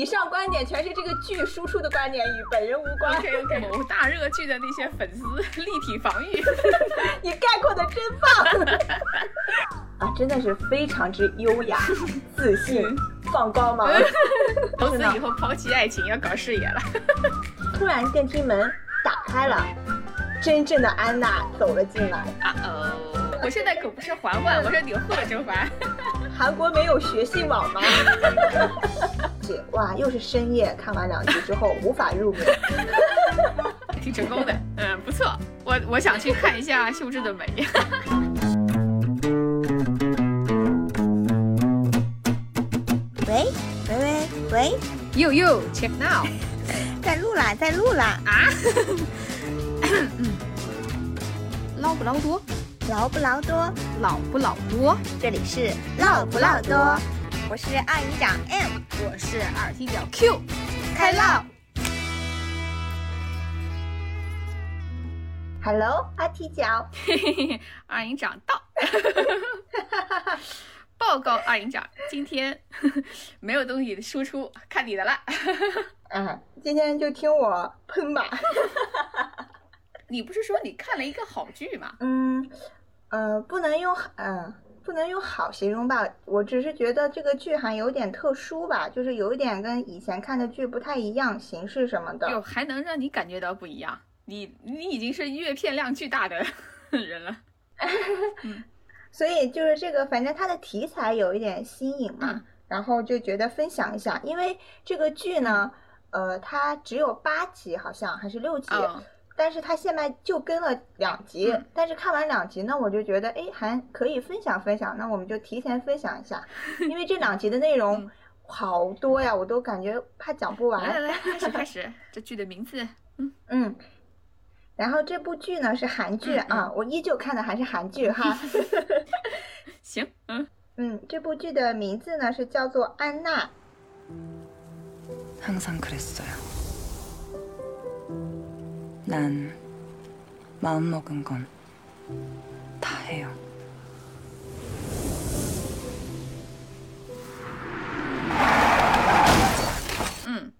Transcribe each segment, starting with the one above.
以上观点全是这个剧输出的观点，与本人无关。OK OK，某大热剧的那些粉丝立体防御。你概括的真棒啊！真的是非常之优雅、自信、放光芒。从此以后抛弃爱情，要搞事业了。突然电梯门打开了，真正的安娜走了进来。啊哦，我现在可不是嬛嬛，我是钮祜甄嬛。韩国没有学信网吗？哇，又是深夜，看完两集之后无法入眠，挺成功的，嗯，不错。我我想去看一下秀智的美。喂喂喂喂，You you check now，在录啦，在录啦啊！捞不捞多？劳不劳多？老不老多？这里是唠不唠多，我是二营长 M，我是二踢脚 Q，开唠。Hello，阿踢脚，二营长到。报告二营长，今天 没有东西输出，看你的了。嗯，今天就听我喷吧。你不是说你看了一个好剧吗？嗯，呃，不能用嗯、呃，不能用好形容吧。我只是觉得这个剧还有点特殊吧，就是有一点跟以前看的剧不太一样，形式什么的。哟，还能让你感觉到不一样？你你已经是阅片量巨大的 人了。嗯。所以就是这个，反正它的题材有一点新颖嘛，嗯、然后就觉得分享一下。因为这个剧呢，呃，它只有八集，好像还是六集，哦、但是它现在就跟了两集。嗯、但是看完两集呢，我就觉得，哎，还可以分享分享。那我们就提前分享一下，因为这两集的内容好多呀，我都感觉怕讲不完。来来来，开始开始，这剧的名字，嗯嗯。然后这部剧呢是韩剧嗯嗯啊，我依旧看的还是韩剧哈。行，嗯嗯，这部剧的名字呢是叫做《安娜》。 항상그랬어요。 난 마음 먹은 건 다 해요。 嗯。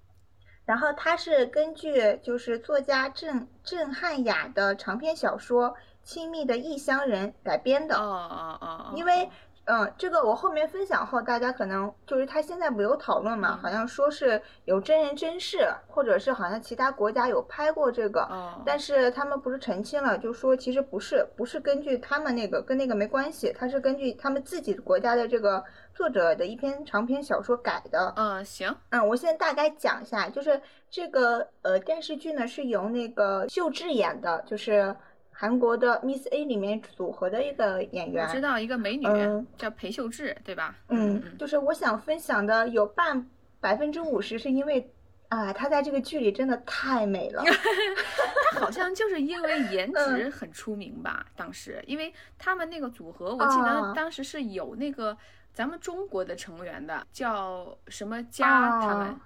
然后它是根据就是作家郑郑汉雅的长篇小说《亲密的异乡人》改编的。哦哦哦。因为， 嗯，这个我后面分享后，大家可能就是他现在不有讨论嘛，嗯、好像说是有真人真事，或者是好像其他国家有拍过这个，哦、但是他们不是澄清了，就说其实不是，不是根据他们那个跟那个没关系，他是根据他们自己国家的这个。作者的一篇长篇小说改的，嗯，行，嗯，我现在大概讲一下，就是这个呃电视剧呢是由那个秀智演的，就是韩国的 Miss A 里面组合的一个演员，我知道一个美女、嗯、叫裴秀智，对吧？嗯，嗯就是我想分享的有半百分之五十是因为啊，她在这个剧里真的太美了 她好像就是因为颜值很出名吧，嗯、当时因为他们那个组合，我记得当时是有那个。咱们中国的成员的叫什么家？哦、他们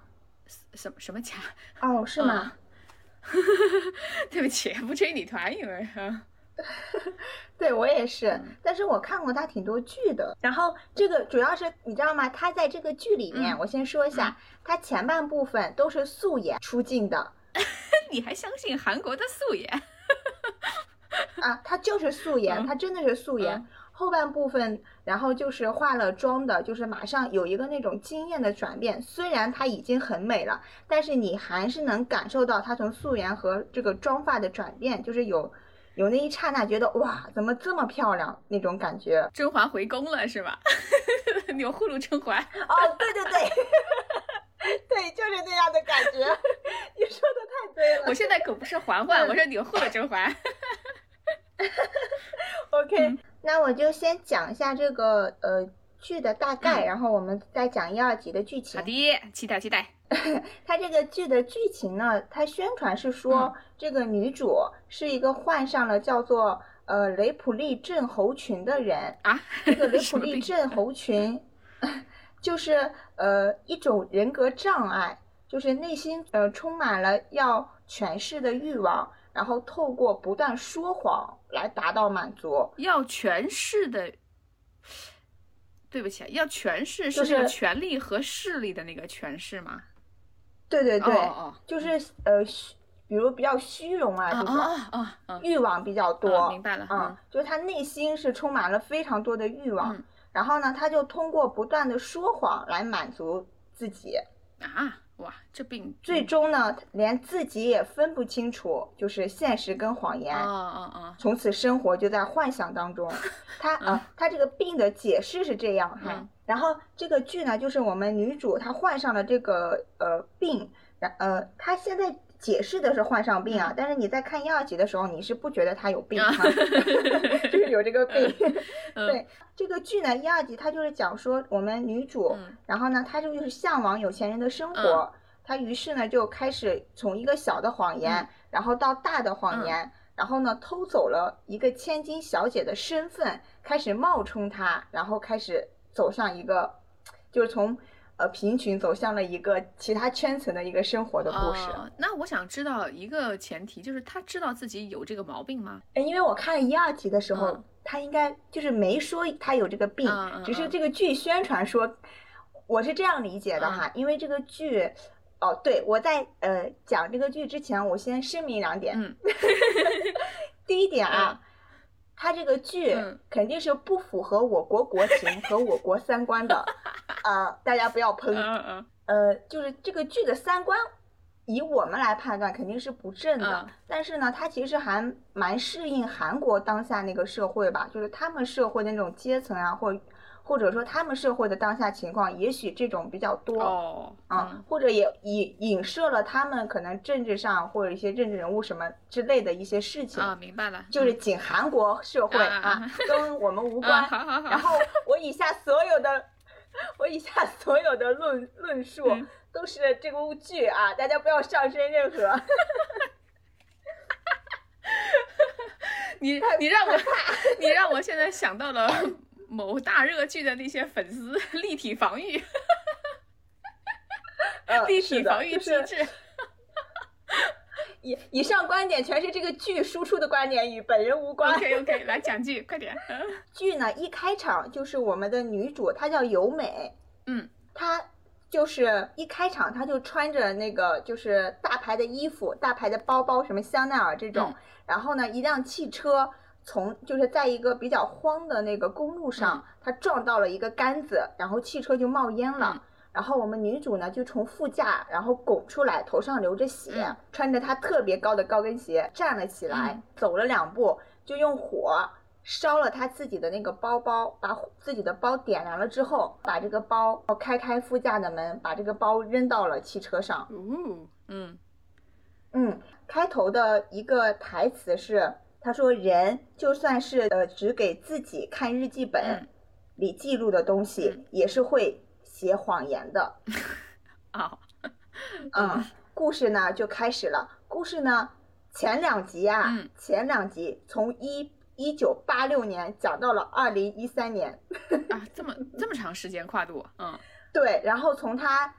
什么什么佳？哦，是吗？嗯、对不起，不追女团，因为 对我也是，但是我看过他挺多剧的。然后这个主要是你知道吗？他在这个剧里面，嗯、我先说一下，嗯、他前半部分都是素颜出镜的。你还相信韩国的素颜？啊，他就是素颜，嗯、他真的是素颜。嗯后半部分，然后就是化了妆的，就是马上有一个那种惊艳的转变。虽然她已经很美了，但是你还是能感受到她从素颜和这个妆发的转变，就是有有那一刹那觉得哇，怎么这么漂亮那种感觉。甄嬛回宫了是吧？钮祜禄甄嬛。哦，对对对，对，就是那样的感觉。你说的太对了。我现在可不是嬛嬛，我是钮祜禄甄嬛。OK，、嗯、那我就先讲一下这个呃剧的大概，嗯、然后我们再讲一二集的剧情。好的，期待期待。它这个剧的剧情呢，它宣传是说、嗯、这个女主是一个患上了叫做呃雷普利症候群的人啊。这个雷 普利症候群就是呃一种人格障碍，就是内心呃充满了要权势的欲望。然后透过不断说谎来达到满足，要权势的，对不起，要权势是那个权力和势力的那个权势吗？对对对，就是呃虚，比如比较虚荣啊这种。啊啊啊啊！欲望比较多，啊明白了嗯嗯，就是他内心是充满了非常多的欲望，嗯然后呢，他就通过不断的说谎来满足自己，啊，哇，这病最终呢，连自己也分不清楚，就是现实跟谎言。啊啊啊，从此生活就在幻想当中，他嗯。啊，他这个病的解释是这样哈，嗯。然后这个剧呢，就是我们女主她患上了这个呃病，然呃，她现在解释的是患上病啊，但是你在看一二集的时候，你是不觉得他有病嗯啊哈，就是有这个病。嗯对这个剧呢，一二集它就是讲说我们女主，嗯。然后呢，她就是向往有钱人的生活，她于是呢就开始从一个小的谎言，嗯然后到大的谎言，然后呢偷走了一个千金小姐的身份，开始冒充她，然后开始走上一个，就是从呃贫穷走向了一个其他圈层的一个生活的故事。哦那我想知道一个前提，就是他知道自己有这个毛病吗？哎，因为我看了一二集的时候，嗯他应该就是没说他有这个病，只是嗯这个剧宣传说，我是这样理解的哈，因为这个剧。哦，对，我在呃讲这个剧之前，我先声明两点。嗯 第一点啊，它这个剧嗯肯定是不符合我国国情 和我国三观的，啊、大家不要喷。呃，就是这个剧的三观，以我们来判断肯定是不正的。嗯但是呢，它其实还蛮适应韩国当下那个社会吧，就是他们社会的那种阶层啊，或或者说他们社会的当下情况，也许这种比较多。哦嗯，或者也影影射了他们可能政治上或者一些政治人物什么之类的一些事情，啊，明白了，就是嗯仅韩国社会啊跟我们无啊，关。好好好，然后我以下所有的，我以下所有的论论述嗯 都是这部剧啊，大家不要上升任何。你你让我 你让我现在想到了某大热剧的那些粉丝 立体防御，呃立体防御就是机制。以以上观点全是这个剧输出的观点，与本人无关。OK OK，来讲剧，快点。嗯剧呢一开场就是我们的女主，她叫由美，嗯她就是一开场她就穿着那个就是大牌的衣服、大牌的包包，什么香奈儿这种，嗯然后呢一辆汽车从就是在一个比较荒的那个公路上，他撞到了一个杆子，然后汽车就冒烟了。嗯然后我们女主呢就从副驾然后拱出来，头上流着血，嗯穿着她特别高的高跟鞋站了起来，嗯走了两步就用火烧了她自己的那个包包，把自己的包点燃了之后，把这个包开开副驾的门，把这个包扔到了汽车上。嗯嗯嗯，开头的一个台词是，他说人就算是呃只给自己看日记本嗯里记录的东西，嗯也是会写谎言的。啊嗯，故事呢就开始了。故事呢前两集啊，嗯前两集从一一九八六年讲到了二零一三年，啊，这么这么长时间跨度，嗯 对，然后从他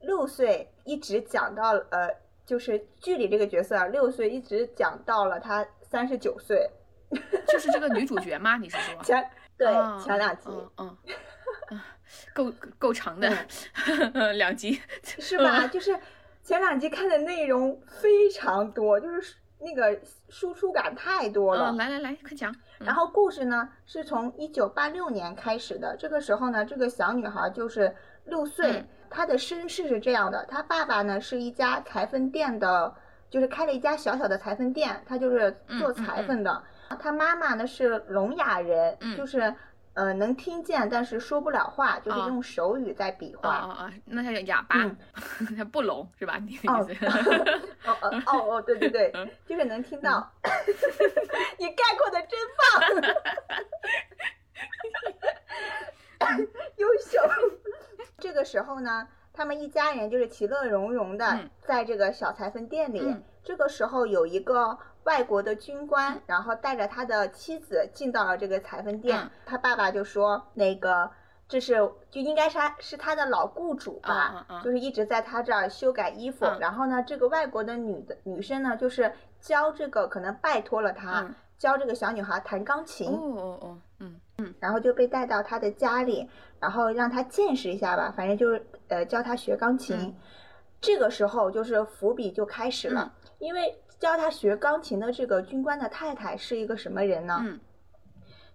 六岁一直讲到呃，就是剧里这个角色啊，六岁一直讲到了他三十九岁，就是这个女主角吗？你是说？前对、哦前两集、嗯嗯，啊够够长的 两集，是吧？就是前两集看的内容非常多，就是那个输出感太多了。嗯，来来来，快讲。嗯然后故事呢是从一九八六年开始的，这个时候呢，这个小女孩就是六岁嗯，她的身世是这样的，她爸爸呢是一家裁缝店的，就是开了一家小小的裁缝店，他就是做裁缝的。他妈妈呢是聋哑人，嗯就是呃能听见，但是说不了话，就是哦用手语在比划。啊啊啊，那他叫哑巴嗯，他不聋是吧？哦？哦哦哦哦，对对对嗯，就是能听到。你概括的真棒，优秀。这个时候呢，他们一家人就是其乐融融的嗯在这个小裁缝店里。嗯这个时候有一个外国的军官，然后带着他的妻子进到了这个裁缝店。嗯他爸爸就说：“那个。”这是就应该是他是他的老雇主吧，就是一直在他这儿修改衣服。嗯然后呢，这个外国的女的女生呢，就是教这个可能拜托了他，嗯教这个小女孩弹钢琴。哦哦哦，嗯然后就被带到他的家里，然后让他见识一下吧，反正就是呃教他学钢琴。嗯这个时候就是伏笔就开始了，因为教他学钢琴的这个军官的太太是一个什么人呢？嗯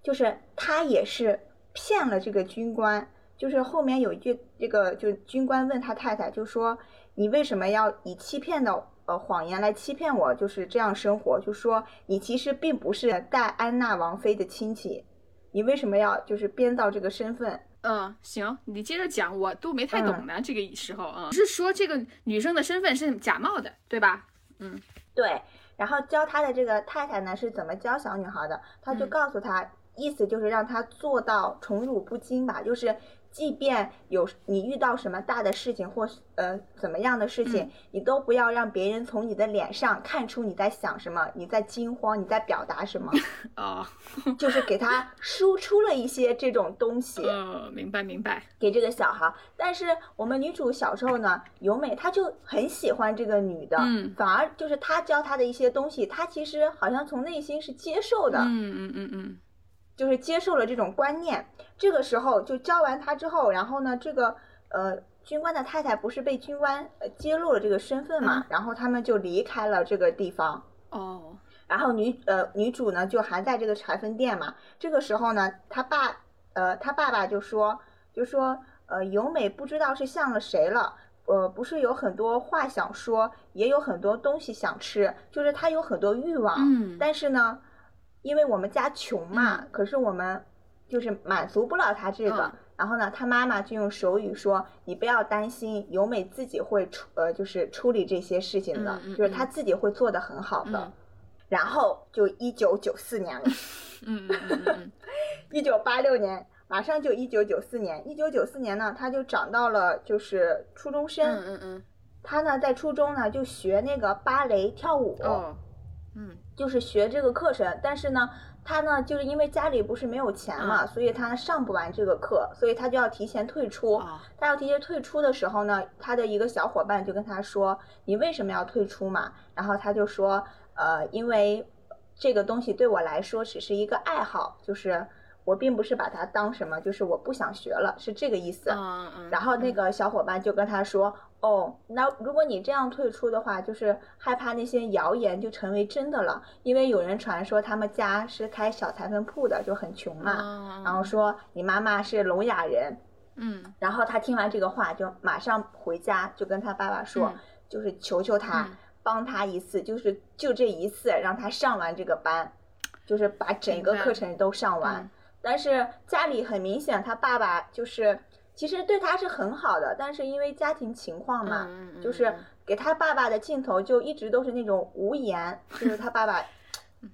就是他也是骗了这个军官，就是后面有一句，这个就军官问他太太，就说你为什么要以欺骗的呃谎言来欺骗我，就是这样生活？就说你其实并不是戴安娜王妃的亲戚，你为什么要就是编造这个身份？嗯，行，你接着讲，我都没太懂嗯呢。这个时候啊，是说这个女生的身份是假冒的，对吧？嗯对，然后教他的这个太太呢是怎么教小女孩的？他就嗯告诉她，意思就是让她做到宠辱不惊吧，就是即便有你遇到什么大的事情或是呃怎么样的事情，嗯你都不要让别人从你的脸上看出你在想什么，你在惊慌，你在表达什么，哦，就是给他输出了一些这种东西。呃，明白明白。给这个小孩儿，但是我们女主小时候呢，由美她就很喜欢这个女的，嗯反而就是她教她的一些东西，她其实好像从内心是接受的，嗯嗯嗯嗯就是接受了这种观念。这个时候就教完他之后，然后呢，这个呃军官的太太不是被军官呃揭露了这个身份嘛，嗯然后他们就离开了这个地方。哦，然后女呃女主呢就还在这个裁缝店嘛。这个时候呢，他爸呃他爸爸就说就说呃由美不知道是向了谁了。呃，不是有很多话想说，也有很多东西想吃，就是他有很多欲望，嗯但是呢，因为我们家穷嘛，可是我们就是满足不了他这个。嗯。然后呢，他妈妈就用手语说：“你不要担心，由美自己会处呃，就是处理这些事情的，嗯嗯就是他自己会做得很好的。嗯。然后就一九九四年了，嗯嗯嗯嗯 一九八六年马上就一九九四年，一九九四年呢，他就长到了就是初中生，嗯嗯嗯。他呢在初中呢就学那个芭蕾跳舞，嗯。就是学这个课程，但是呢。他呢，就是因为家里不是没有钱嘛，嗯所以他上不完这个课，所以他就要提前退出。哦他要提前退出的时候呢，他的一个小伙伴就跟他说：“你为什么要退出嘛？”然后他就说：“呃，因为这个东西对我来说只是一个爱好，就是我并不是把它当什么，就是我不想学了，是这个意思。然后那个小伙伴就跟他说：“哦，那如果你这样退出的话，就是害怕那些谣言就成为真的了，因为有人传说他们家是开小裁缝铺的，就很穷嘛。嗯然后说你妈妈是聋哑人，嗯然后他听完这个话，就马上回家就跟他爸爸说，嗯就是求求他、嗯帮他一次，就是就这一次让他上完这个班，就是把整个课程都上完。嗯但是家里很明显，他爸爸就是其实对他是很好的，但是因为家庭情况嘛，嗯嗯嗯就是嗯给他爸爸的镜头就一直都是那种无言，就是他爸爸。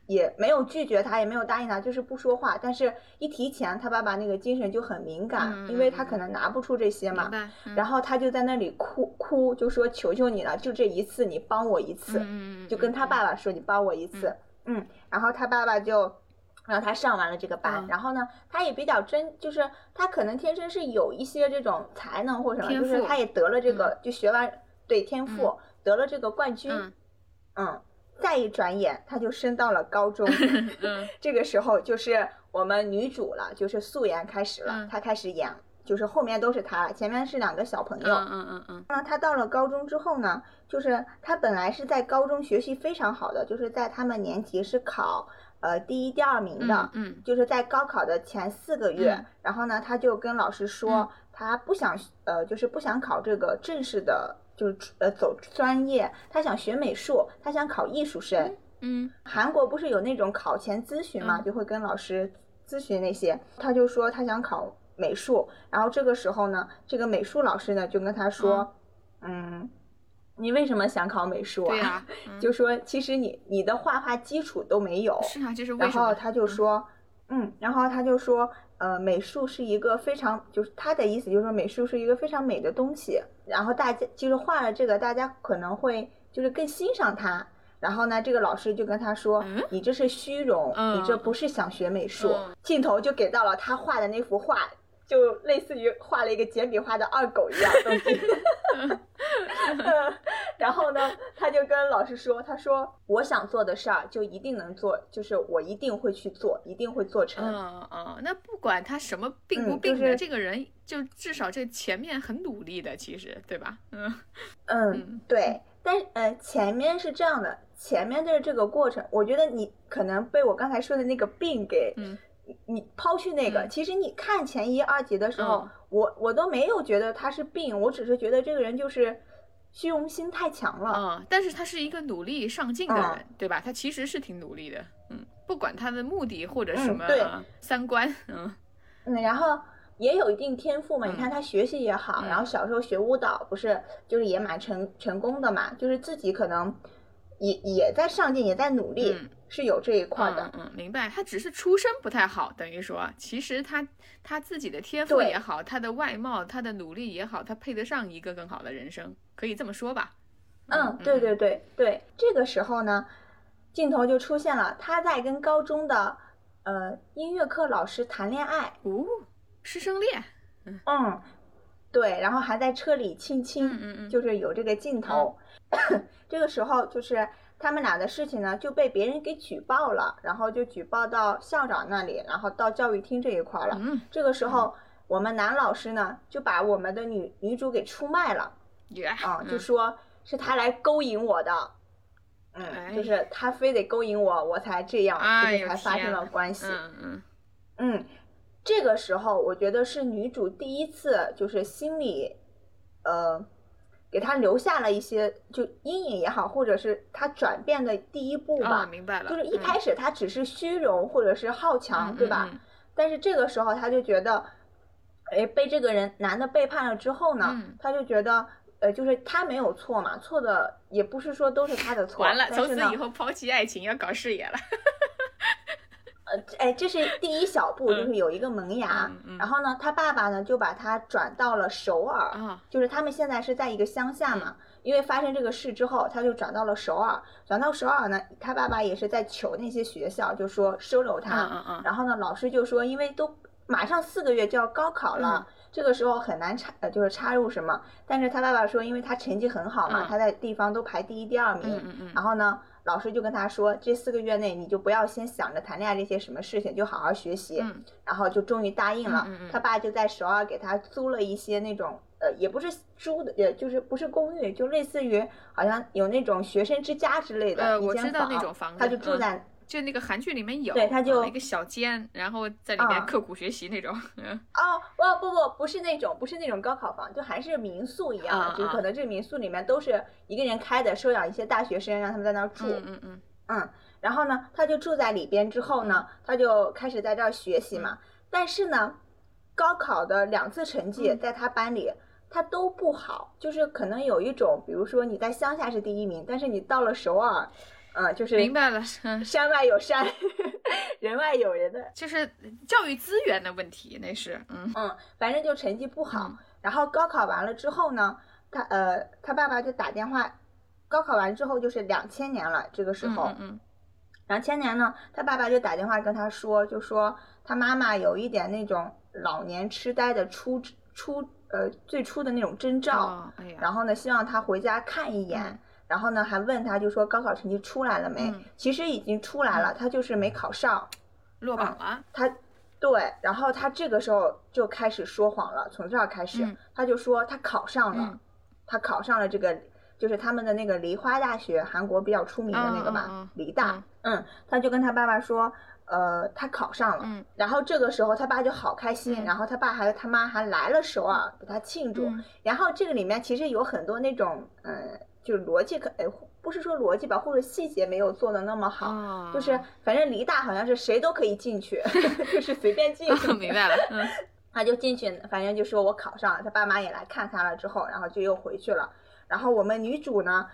也没有拒绝他，也没有答应他，就是不说话。但是，一提钱，他爸爸那个精神就很敏感，因为他可能拿不出这些嘛。然后他就在那里哭哭，就说求求你了，就这一次，你帮我一次，嗯嗯就跟他爸爸说你帮我一次，嗯然后他爸爸就让他上完了这个班，嗯。然后呢，他也比较真，就是他可能天生是有一些这种才能或者什么，就是他也得了这个，就学完对天赋、得了这个冠军，嗯。嗯再一转眼他就升到了高中，嗯。这个时候就是我们女主了，就是素颜开始了，嗯。她开始演，就是后面都是她了，前面是两个小朋友。嗯嗯嗯嗯。那她到了高中之后呢，就是她本来是在高中学习非常好的，就是在他们年级是考呃第一、第二名的，嗯就是在高考的前四个月，嗯。然后呢，他就跟老师说，嗯她不想呃，就是不想考这个正式的，就是呃走专业，他想学美术，他想考艺术生。嗯韩国不是有那种考前咨询嘛，嗯。就会跟老师咨询那些。他就说他想考美术，然后这个时候呢，这个美术老师呢就跟他说，嗯，你为什么想考美术啊？对呀 嗯就说其实你你的画画基础都没有。是啊，这是为然什么？后他就说，嗯，然后他就说，呃，美术是一个非常，就是他的意思就是说美术是一个非常美的东西，然后大家就是画了这个，大家可能会就是更欣赏它。然后呢，这个老师就跟他说：“嗯你这是虚荣，嗯你这不是想学美术。嗯镜头就给到了他画的那幅画，就类似于画了一个简笔画的二狗一样东西。嗯 然后呢，他就就跟老师说，他说我想做的事儿就一定能做，就是我一定会去做，一定会做成。嗯嗯，那不管他什么病不病的，嗯就是这个人就至少这前面很努力的，其实对吧？嗯嗯嗯，对，但是呃，前面是这样的，前面的这个过程，我觉得你可能被我刚才说的那个病给，嗯你你抛去那个，嗯其实你看前一二集的时候，嗯我我都没有觉得他是病，我只是觉得这个人就是虚荣心太强了。嗯，但是他是一个努力上进的人，嗯对吧？他其实是挺努力的，嗯，不管他的目的或者嗯什么、对呃三观，嗯嗯，然后也有一定天赋嘛。嗯你看他学习也好，嗯然后小时候学舞蹈，不是就是也蛮成成功的嘛，就是自己可能也也在上进，也在努力，嗯是有这一块的。嗯嗯，明白。他只是出身不太好，等于说，其实他他自己的天赋也好，他的外貌、他的努力也好，他配得上一个更好的人生，可以这么说吧？嗯，对对对对，这个时候呢，镜头就出现了，他在跟高中的呃音乐课老师谈恋爱，哦，师生恋，嗯，对，然后还在车里亲亲，嗯嗯嗯就是有这个镜头。这个时候就是他们俩的事情呢就被别人给举报了，然后就举报到校长那里，然后到教育厅这一块了。嗯，这个时候，我们男老师呢就把我们的女女主给出卖了。耶，啊，就嗯说是他来勾引我的，嗯，哎就是他非得勾引我，我才这样，就是哎呦才发生了关系。嗯嗯嗯，这个时候我觉得是女主第一次，就是心里，呃，给他留下了一些就阴影也好，或者是他转变的第一步吧。啊，明白了，就是一嗯开始他只是虚荣或者是好强，嗯对吧？嗯但是这个时候他就觉得，哎，被这个人男的背叛了之后呢，嗯她就觉得，呃，就是他没有错嘛，错的也不是说都是他的错。完了，从此以，后抛弃爱情，要搞事业了。呃，哎，这是第一小步，嗯就是有一个萌芽。嗯嗯然后呢，他爸爸呢就把他转到了首尔，啊，就是他们现在是在一个乡下嘛。因为发生这个事之后，他就转到了首尔。转到首尔呢，他爸爸也是在求那些学校，就说收留他。嗯嗯嗯然后呢，老师就说，因为都马上四个月就要高考了，嗯这个时候很难插，呃，就是插入什么。但是他爸爸说，因为他成绩很好嘛，嗯他在地方都排第一、第二名。嗯嗯嗯然后呢，老师就跟他说，这四个月内你就不要先想着谈恋爱这些什么事情，就好好学习。嗯然后就终于答应了。嗯嗯嗯他爸就在首尔给他租了一些那种。呃，也不是租的，也就是不是公寓，就类似于好像有那种学生之家之类的呃一间我知道那种房子他就住嗯在就那个韩剧里面有，对他就啊一个小间，然后在里面啊刻苦学习那种。嗯哦，不不不，不是那种，不是那种高考房，就还是民宿一样就可能这民宿里面都是一个人开的，收养一些大学生，让他们在那儿住。嗯嗯嗯嗯，然后呢，他就住在里边之后呢，他就开始在这儿学习嗯嘛。但是呢，高考的两次成绩嗯在他班里。他都不好，就是可能有一种，比如说你在乡下是第一名，但是你到了首尔，呃，就是明白了，嗯，山外有山，人外有人的。就是教育资源的问题，那是，嗯。嗯，反正就成绩不好。嗯。然后高考完了之后呢，他呃，他爸爸就打电话，高考完之后就是两千年了，这个时候，嗯嗯两千年呢，他爸爸就打电话跟他说，就说他妈妈有一点那种老年痴呆的初初呃最初的那种征嗯，兆，哦，哎，然后呢，希望他回家看一眼。嗯然后呢，还问他，就说高考成绩出来了没？嗯其实已经出来了，他就是没考上。落榜了，他对，然后他这个时候就开始说谎了，从这儿开始，嗯他就说他考上了，嗯他考上了这个就是他们的那个梨花大学，韩国比较出名的那个吧，嗯嗯嗯梨大，嗯，他就跟他爸爸说，呃，他考上了，嗯然后这个时候他爸就好开心，嗯然后他爸还有他妈还来了首尔给他庆祝，嗯然后这个里面其实有很多那种，嗯，就是逻辑可，哎，不是说逻辑吧，或者细节没有做的那么好，哦，就是反正梨大好像是谁都可以进去，就是随便进。明白了，嗯 他就进去，反正就说我考上了，他爸妈也来看他了，之后，然后就又回去了。然后我们女主呢，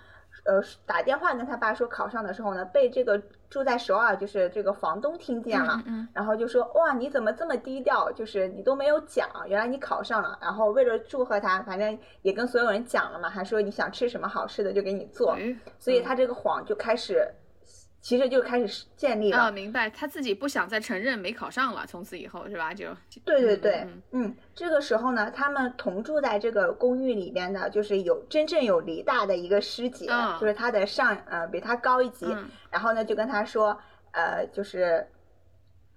呃，打电话跟他爸说考上的时候呢，被这个住在首尔就是这个房东听见了，嗯嗯然后就说哇你怎么这么低调，就是你都没有讲，原来你考上了。然后为了祝贺他，反正也跟所有人讲了嘛，还说你想吃什么好吃的就给你做。哎所以他这个谎就开始其实就开始建立了。啊，明白，他自己不想再承认没考上了，从此以后是吧？就对对对，嗯嗯，这个时候呢，他们同住在这个公寓里边的，就是有真正有梨大的一个师姐，嗯就是他的上呃比他高一级，嗯然后呢就跟他说，呃，就是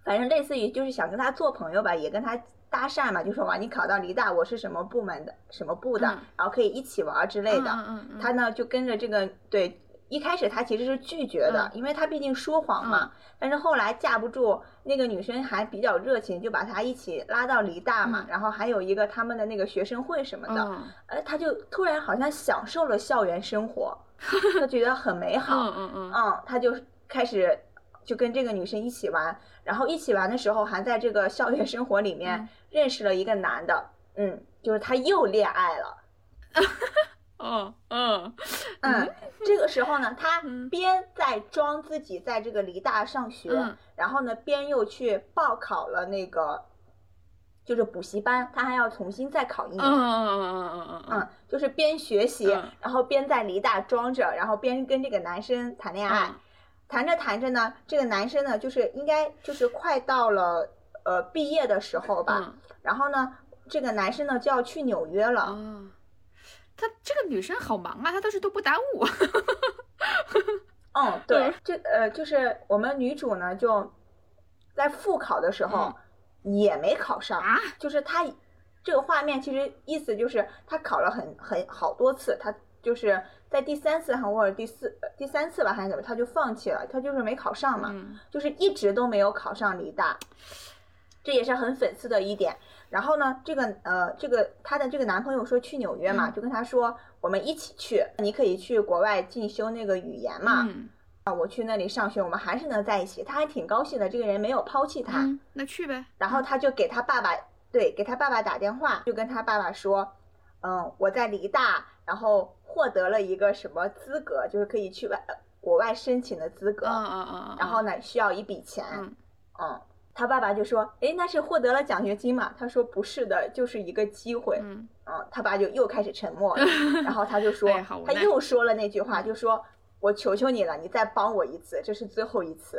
反正类似于就是想跟他做朋友吧，也跟他搭讪嘛，就说哇你考到梨大，我是什么部门的，什么部的，嗯然后可以一起玩之类的。嗯嗯嗯他呢就跟着这个对，一开始他其实是拒绝的，因为他毕竟说谎嘛。但是后来架不住那个女生还比较热情，就把他一起拉到梨大嘛，嗯。然后还有一个他们的那个学生会什么的，嗯。呃，他就突然好像享受了校园生活，他觉得很美好，嗯嗯嗯。嗯，他就开始就跟这个女生一起玩，然后一起玩的时候还在这个校园生活里面嗯。认识了一个男的，嗯，就是他又恋爱了。哦嗯。嗯，这个时候呢，他嗯。边在装自己在这个梨大上学，嗯。然后呢，边又去报考了那个就是补习班，他还要重新再考一年。嗯嗯。嗯嗯嗯嗯，就是边学习，嗯。然后边在梨大装着，然后边跟这个男生谈恋爱。嗯。谈着谈着呢，这个男生呢，就是应该就是快到了呃毕业的时候吧，嗯。然后呢，这个男生呢就要去纽约了。哦，她这个女生好忙啊，她倒是都不耽误。嗯，对，这呃，就是我们女主呢，就在复考的时候也没考上，啊就是她这个画面其实意思就是她考了很很好多次，她就是在第三次还或者第四呃第三次吧还是怎么，她就放弃了，她就是没考上嘛，嗯就是一直都没有考上梨大，这也是很讽刺的一点。然后呢，这个呃，这个她的这个男朋友说去纽约嘛，嗯就跟她说我们一起去，你可以去国外进修那个语言嘛。嗯啊，我去那里上学，我们还是能在一起。她还挺高兴的，这个人没有抛弃她。嗯，那去呗。然后她就给她爸爸，对，给她爸爸打电话，就跟他爸爸说，嗯，我在梨大，然后获得了一个什么资格，就是可以去外国外申请的资格。嗯嗯嗯嗯。然后呢，需要一笔钱。嗯嗯，他爸爸就说，哎，那是获得了奖学金嘛？他说不是的，就是一个机会。嗯啊，他爸就又开始沉默了，然后他就说，他又说了那句话，就说我求求你了，你再帮我一次，这是最后一次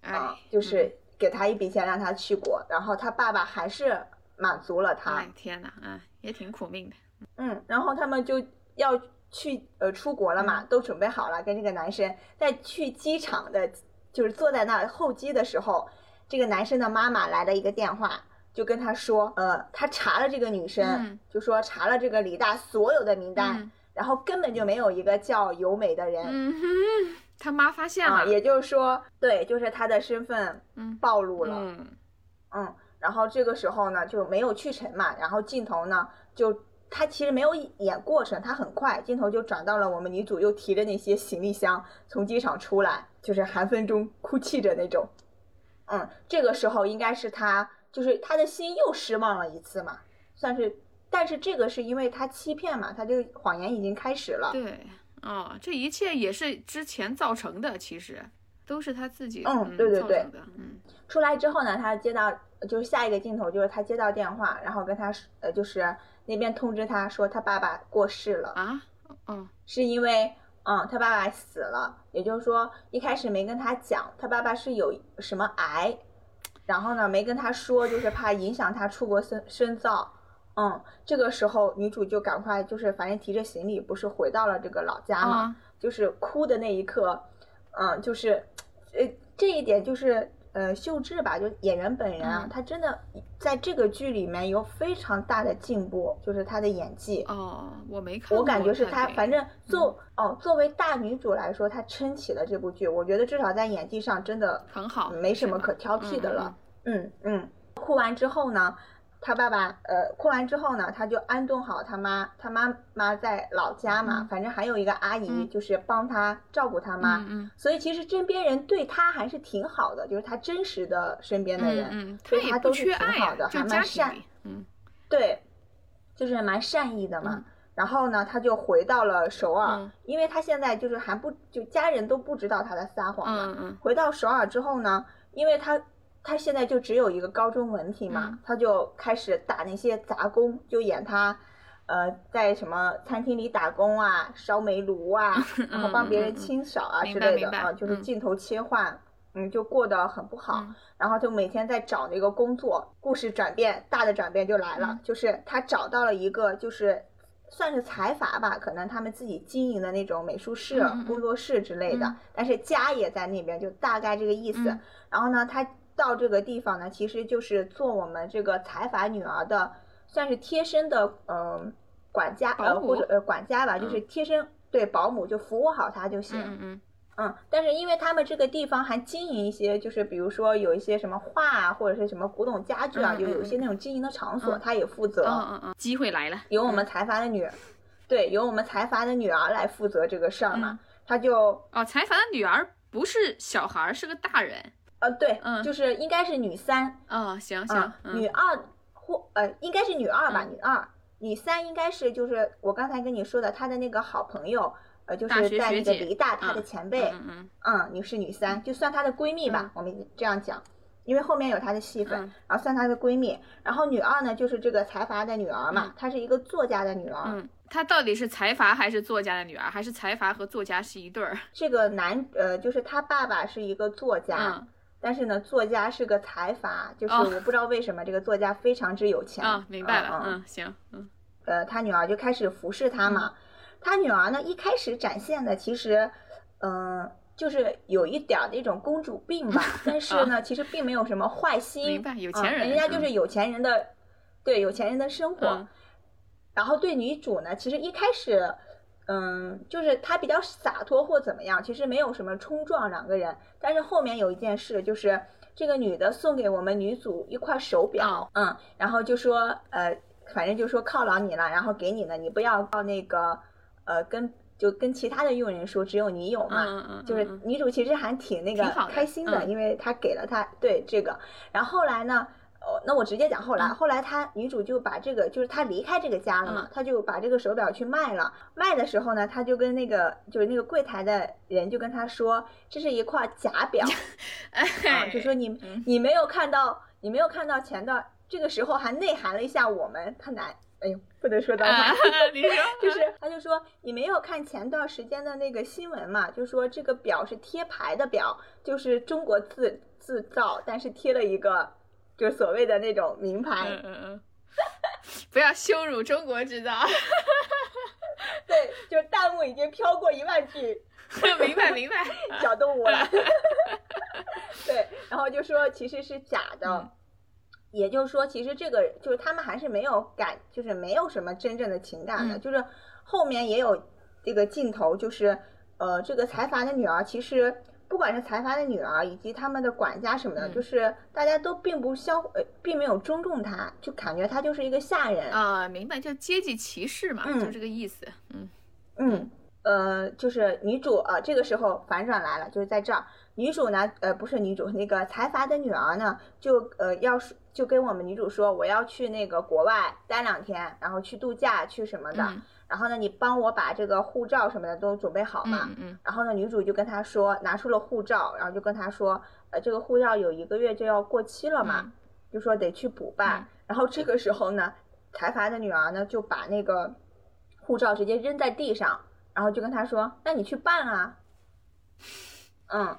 啊哎，，就是给他一笔钱让他去国，然后他爸爸还是满足了他，哎天哪，嗯，也挺苦命的。嗯，然后他们就要去呃出国了嗯嘛，都准备好了，跟这个男生在去机场的，就是坐在那儿候机的时候，这个男生的妈妈来了一个电话。就跟他说，呃，他查了这个女生，嗯就说查了这个李大所有的名单，嗯然后根本就没有一个叫由美的人，嗯哼，他妈发现啊，了。也就是说，对，就是他的身份嗯暴露了，嗯嗯，然后这个时候呢就没有去成嘛，然后镜头呢就他其实没有演过程，他很快镜头就转到了我们女主又提着那些行李箱从机场出来，就是寒风中哭泣着那种，嗯，这个时候应该是他就是他的心又失望了一次嘛，算是，但是这个是因为他欺骗嘛，他这个谎言已经开始了，对，哦，这一切也是之前造成的，其实都是他自己嗯对对对嗯。出来之后呢，他接到就是下一个镜头就是他接到电话，然后跟他说呃就是那边通知他说他爸爸过世了，啊，嗯是因为嗯他爸爸死了，也就是说一开始没跟他讲他爸爸是有什么癌，然后呢没跟他说，就是怕影响他出国深深造。嗯，这个时候女主就赶快就是反正提着行李不是回到了这个老家嘛，啊就是哭的那一刻，嗯，就是，呃，这一点就是，呃，秀智吧，就演员本人啊，嗯她真的在这个剧里面有非常大的进步，就是她的演技。哦，我没看过，我感觉是她，反正作、哦，作为大女主来说，她撑起了这部剧。我觉得至少在演技上真的很好，没什么可挑剔的嗯了。嗯嗯，哭完之后呢，他爸爸呃哭完之后呢，他就安顿好他妈，他妈妈在老家嘛，嗯反正还有一个阿姨嗯就是帮他照顾他妈，嗯嗯所以其实身边人对他还是挺好的，就是他真实的身边的人，嗯嗯，他都是挺好的，还蛮善，嗯对，就是蛮善意的嘛。嗯然后呢，他就回到了首尔，嗯因为他现在就是还不就家人都不知道他在撒谎嘛。嗯嗯回到首尔之后呢，因为他他现在就只有一个高中文凭嘛，嗯。他就开始打那些杂工，就演他呃，在什么餐厅里打工啊，烧煤炉啊，然后帮别人清扫啊明之类的啊，就是嗯。镜头切换，嗯，就过得很不好。嗯。然后就每天在找那个工作，故事转变，大的转变就来了，嗯。就是他找到了一个就是算是财阀吧，可能他们自己经营的那种美术室、工作室之类的，嗯。但是家也在那边，就大概这个意思。嗯。然后呢，他到这个地方呢，其实就是做我们这个财阀女儿的，算是贴身的嗯、呃管家呃或者呃管家吧，就是嗯贴身对保姆就服务好她就行。嗯嗯嗯，但是因为他们这个地方还经营一些，就是比如说有一些什么画啊，或者是什么古董家具啊，就有一些那种经营的场所，嗯他也负责。嗯嗯嗯，机会来了，由我们财阀的女，对，由我们财阀的女儿来负责这个事儿嘛，他就哦，财阀的女儿不是小孩儿，是个大人。呃对，嗯。就是应该是女三，啊，行行女二或呃应该是女二吧，嗯。女二，女三应该是就是我刚才跟你说的，她的那个好朋友，呃，就大是在那个梨大，她的嗯前辈，嗯嗯嗯，女是女三，就算她的闺蜜吧，嗯。我们这样讲，因为后面有她的戏份，嗯然后算她的闺蜜。然后女二呢，就是这个财阀的女儿嘛，嗯。她是一个作家的女儿。嗯，她到底是财阀还是作家的女儿，还是财阀和作家是一对儿？这个男呃，就是他爸爸是一个作家，嗯但是呢，作家是个财阀，就是哦我不知道为什么这个作家非常之有钱。啊，明白了，嗯嗯，行，嗯呃，他女儿就开始服侍他嘛。他女儿呢，一开始展现的其实，嗯、就是有一点儿那种公主病吧，但是呢，其实并没有什么坏心。啊明白有啊钱人人家就是有钱人的，对有钱人的生活。嗯然后对女主呢，其实一开始，嗯，就是他比较洒脱或怎么样，其实没有什么冲撞两个人。但是后面有一件事，就是这个女的送给我们女主一块手表，嗯，然后就说，呃，反正就说犒劳你了，然后给你了，你不要到那个，呃，跟就跟其他的佣人说，只有你有嘛。嗯嗯，就是嗯女主其实还挺那个开心的，嗯因为她给了她对这个，然后后来呢，哦，那我直接讲后来，嗯后来他女主就把这个，就是她离开这个家了嘛，嗯她就把这个手表去卖了。卖的时候呢，她就跟那个就是那个柜台的人就跟他说，这是一块假表 啊，哎，就说你嗯你没有看到，你没有看到前段，这个时候还内涵了一下我们，他男，哎呦，不能说脏话。啊，你说，就是他就说你没有看前段时间的那个新闻嘛，就说这个表是贴牌的表，就是中国自制造，但是贴了一个就是所谓的那种名牌，嗯嗯嗯，不要羞辱中国制造，对，就是弹幕已经飘过一万句明 白明白，小动物了，对，然后就说其实是假的。嗯也就是说，其实这个就是他们还是没有感，就是没有什么真正的情感的。嗯就是后面也有这个镜头，就是呃，这个财阀的女儿，其实不管是财阀的女儿以及他们的管家什么的，嗯。就是大家都并不相呃，并没有尊重她，就感觉她就是一个下人。啊，明白，就阶级歧视嘛，嗯。就这个意思，嗯。嗯，呃，就是女主啊、呃这个时候反转来了，就是在这儿，女主呢，呃，不是女主，那个财阀的女儿呢，就呃要是就跟我们女主说，我要去那个国外待两天，然后去度假去什么的，嗯然后呢，你帮我把这个护照什么的都准备好嘛。嗯嗯然后呢，女主就跟他说，拿出了护照，然后就跟他说，呃，这个护照有一个月就要过期了嘛，嗯就说得去补办。嗯 然后这个时候呢，财阀的女儿呢就把那个护照直接扔在地上，然后就跟他说，那你去办啊。嗯，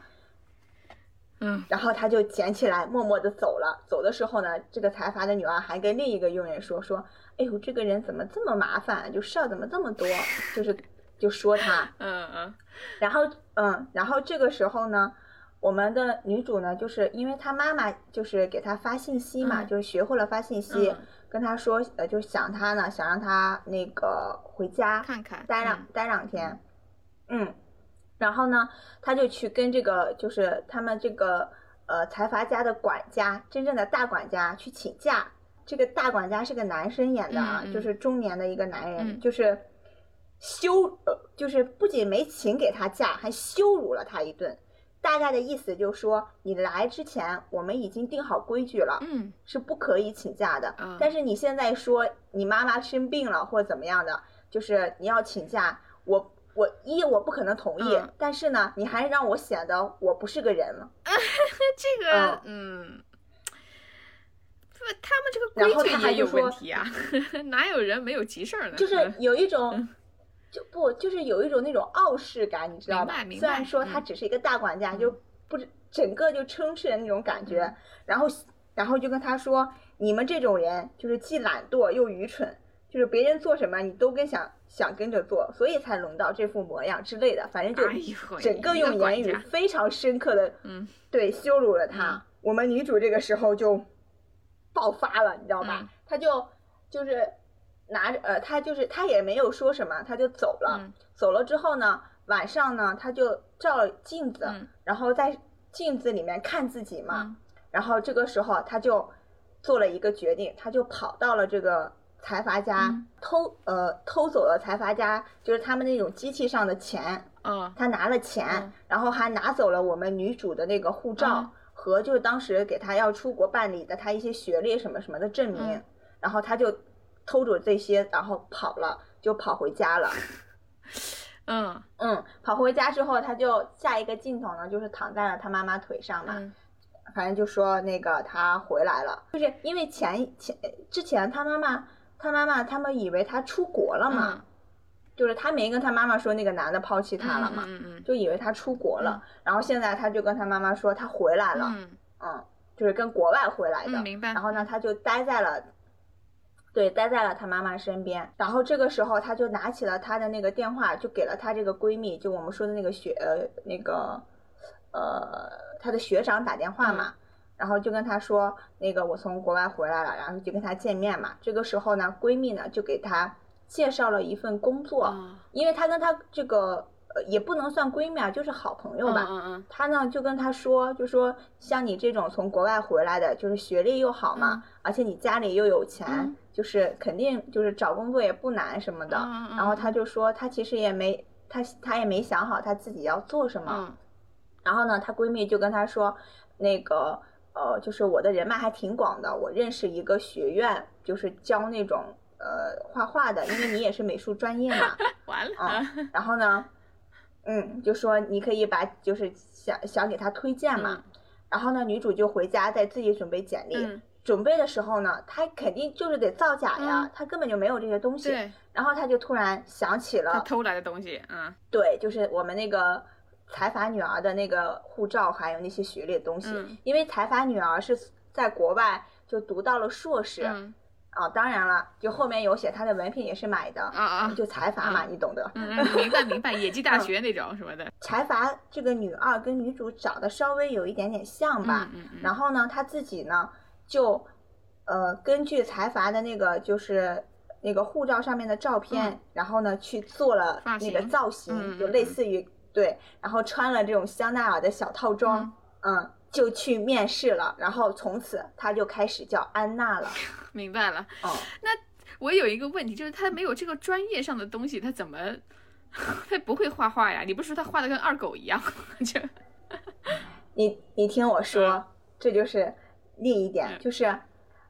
嗯。然后他就捡起来，默默地走了。走的时候呢，这个财阀的女儿还跟另一个佣人说说：“哎呦，这个人怎么这么麻烦，就事儿怎么这么多？” 就是就说他。嗯嗯。然后嗯，然后这个时候呢，我们的女主呢，就是因为她妈妈就是给她发信息嘛，嗯。就是学会了发信息，嗯。跟她说，呃，就想她呢，想让她那个回家看看待两、嗯。待两天，嗯，然后呢，他就去跟这个就是他们这个呃财阀家的管家，真正的大管家去请假。这个大管家是个男生演的啊，嗯嗯就是中年的一个男人，嗯就是羞呃，就是不仅没请给他假，还羞辱了他一顿。大概的意思就是说，你来之前我们已经定好规矩了，嗯是不可以请假的。嗯但是你现在说你妈妈生病了或者怎么样的，就是你要请假，我我一我不可能同意，嗯但是呢，你还让我显得我不是个人了。这个嗯，不，他们这个规矩也有他还就说问题啊，哪有人没有急事儿呢？就 是嗯有一种。就不就是有一种那种傲视感，你知道吧虽然说他嗯只是一个大管家，就不整个就充斥的那种感觉，然后然后就跟他说，你们这种人就是既懒惰又愚蠢，就是别人做什么你都跟想想跟着做，所以才轮到这副模样之类的，反正就整个用言语非常深刻的嗯对羞辱了他。嗯我们女主这个时候就爆发了，你知道吧？嗯她就就是拿着呃，她就是她也没有说什么，她就走了。嗯走了之后呢，晚上呢，她就照镜子，嗯然后在镜子里面看自己嘛。嗯然后这个时候，她就做了一个决定，她就跑到了这个财阀家，嗯。偷呃偷走了财阀家就是他们那种机器上的钱。嗯他拿了钱，嗯。然后还拿走了我们女主的那个护照、嗯。和就是当时给他要出国办理的他一些学历什么什么的证明，嗯。然后他就偷走这些，然后跑了，就跑回家了。嗯。嗯，跑回家之后，他就下一个镜头呢，就是躺在了他妈妈腿上嘛，嗯。反正就说那个他回来了，就是因为前前之前他妈妈他妈妈他们以为他出国了嘛，嗯就是他没跟他妈妈说那个男的抛弃他了嘛，就以为他出国了，然后现在他就跟他妈妈说他回来了，嗯嗯，就是跟国外回来的，嗯，明白。然后呢，他就待在了，对，待在了他妈妈身边。然后这个时候，他就拿起了他的那个电话，就给了他这个闺蜜，就我们说的那个学呃那个呃他的学长打电话嘛。然后就跟她说，那个我从国外回来了，然后就跟她见面嘛。这个时候呢，闺蜜呢就给她介绍了一份工作，哦因为她跟她这个呃也不能算闺蜜啊，就是好朋友吧。嗯嗯他呢就跟她说，就说像你这种从国外回来的，就是学历又好嘛，嗯而且你家里又有钱，嗯就是肯定就是找工作也不难什么的。然后她就说，她其实也没她她也没想好她自己要做什么。嗯然后呢，她闺蜜就跟她说，那个呃，就是我的人脉还挺广的，我认识一个学院，就是教那种呃画画的，因为你也是美术专业嘛。嗯，完了。啊然后呢，嗯，就说你可以把就是想想给他推荐嘛。然后呢，女主就回家再自己准备简历。嗯准备的时候呢，她肯定就是得造假呀，嗯她根本就没有这些东西。对，然后她就突然想起了，他偷来的东西，嗯对，就是我们那个财阀女儿的那个护照，还有那些学历的东西。嗯。因为财阀女儿是在国外就读到了硕士、嗯。啊，当然了，就后面有写她的文凭也是买的，啊啊就财阀嘛，你懂得。嗯嗯，明白明白，野鸡大学那种什么的，财阀这个女二跟女主长得稍微有一点点像吧，嗯嗯嗯。然后呢，她自己呢就呃根据财阀的那个就是那个护照上面的照片，嗯。然后呢去做了那个造型，就类似于对，然后穿了这种香奈儿的小套装，嗯就去面试了，然后从此他就开始叫安娜了，明白了。哦、那我有一个问题，就是他没有这个专业上的东西，他怎么他不会画画呀？你不是说他画的跟二狗一样？就 你你听我说，嗯这就是另一点，嗯就是，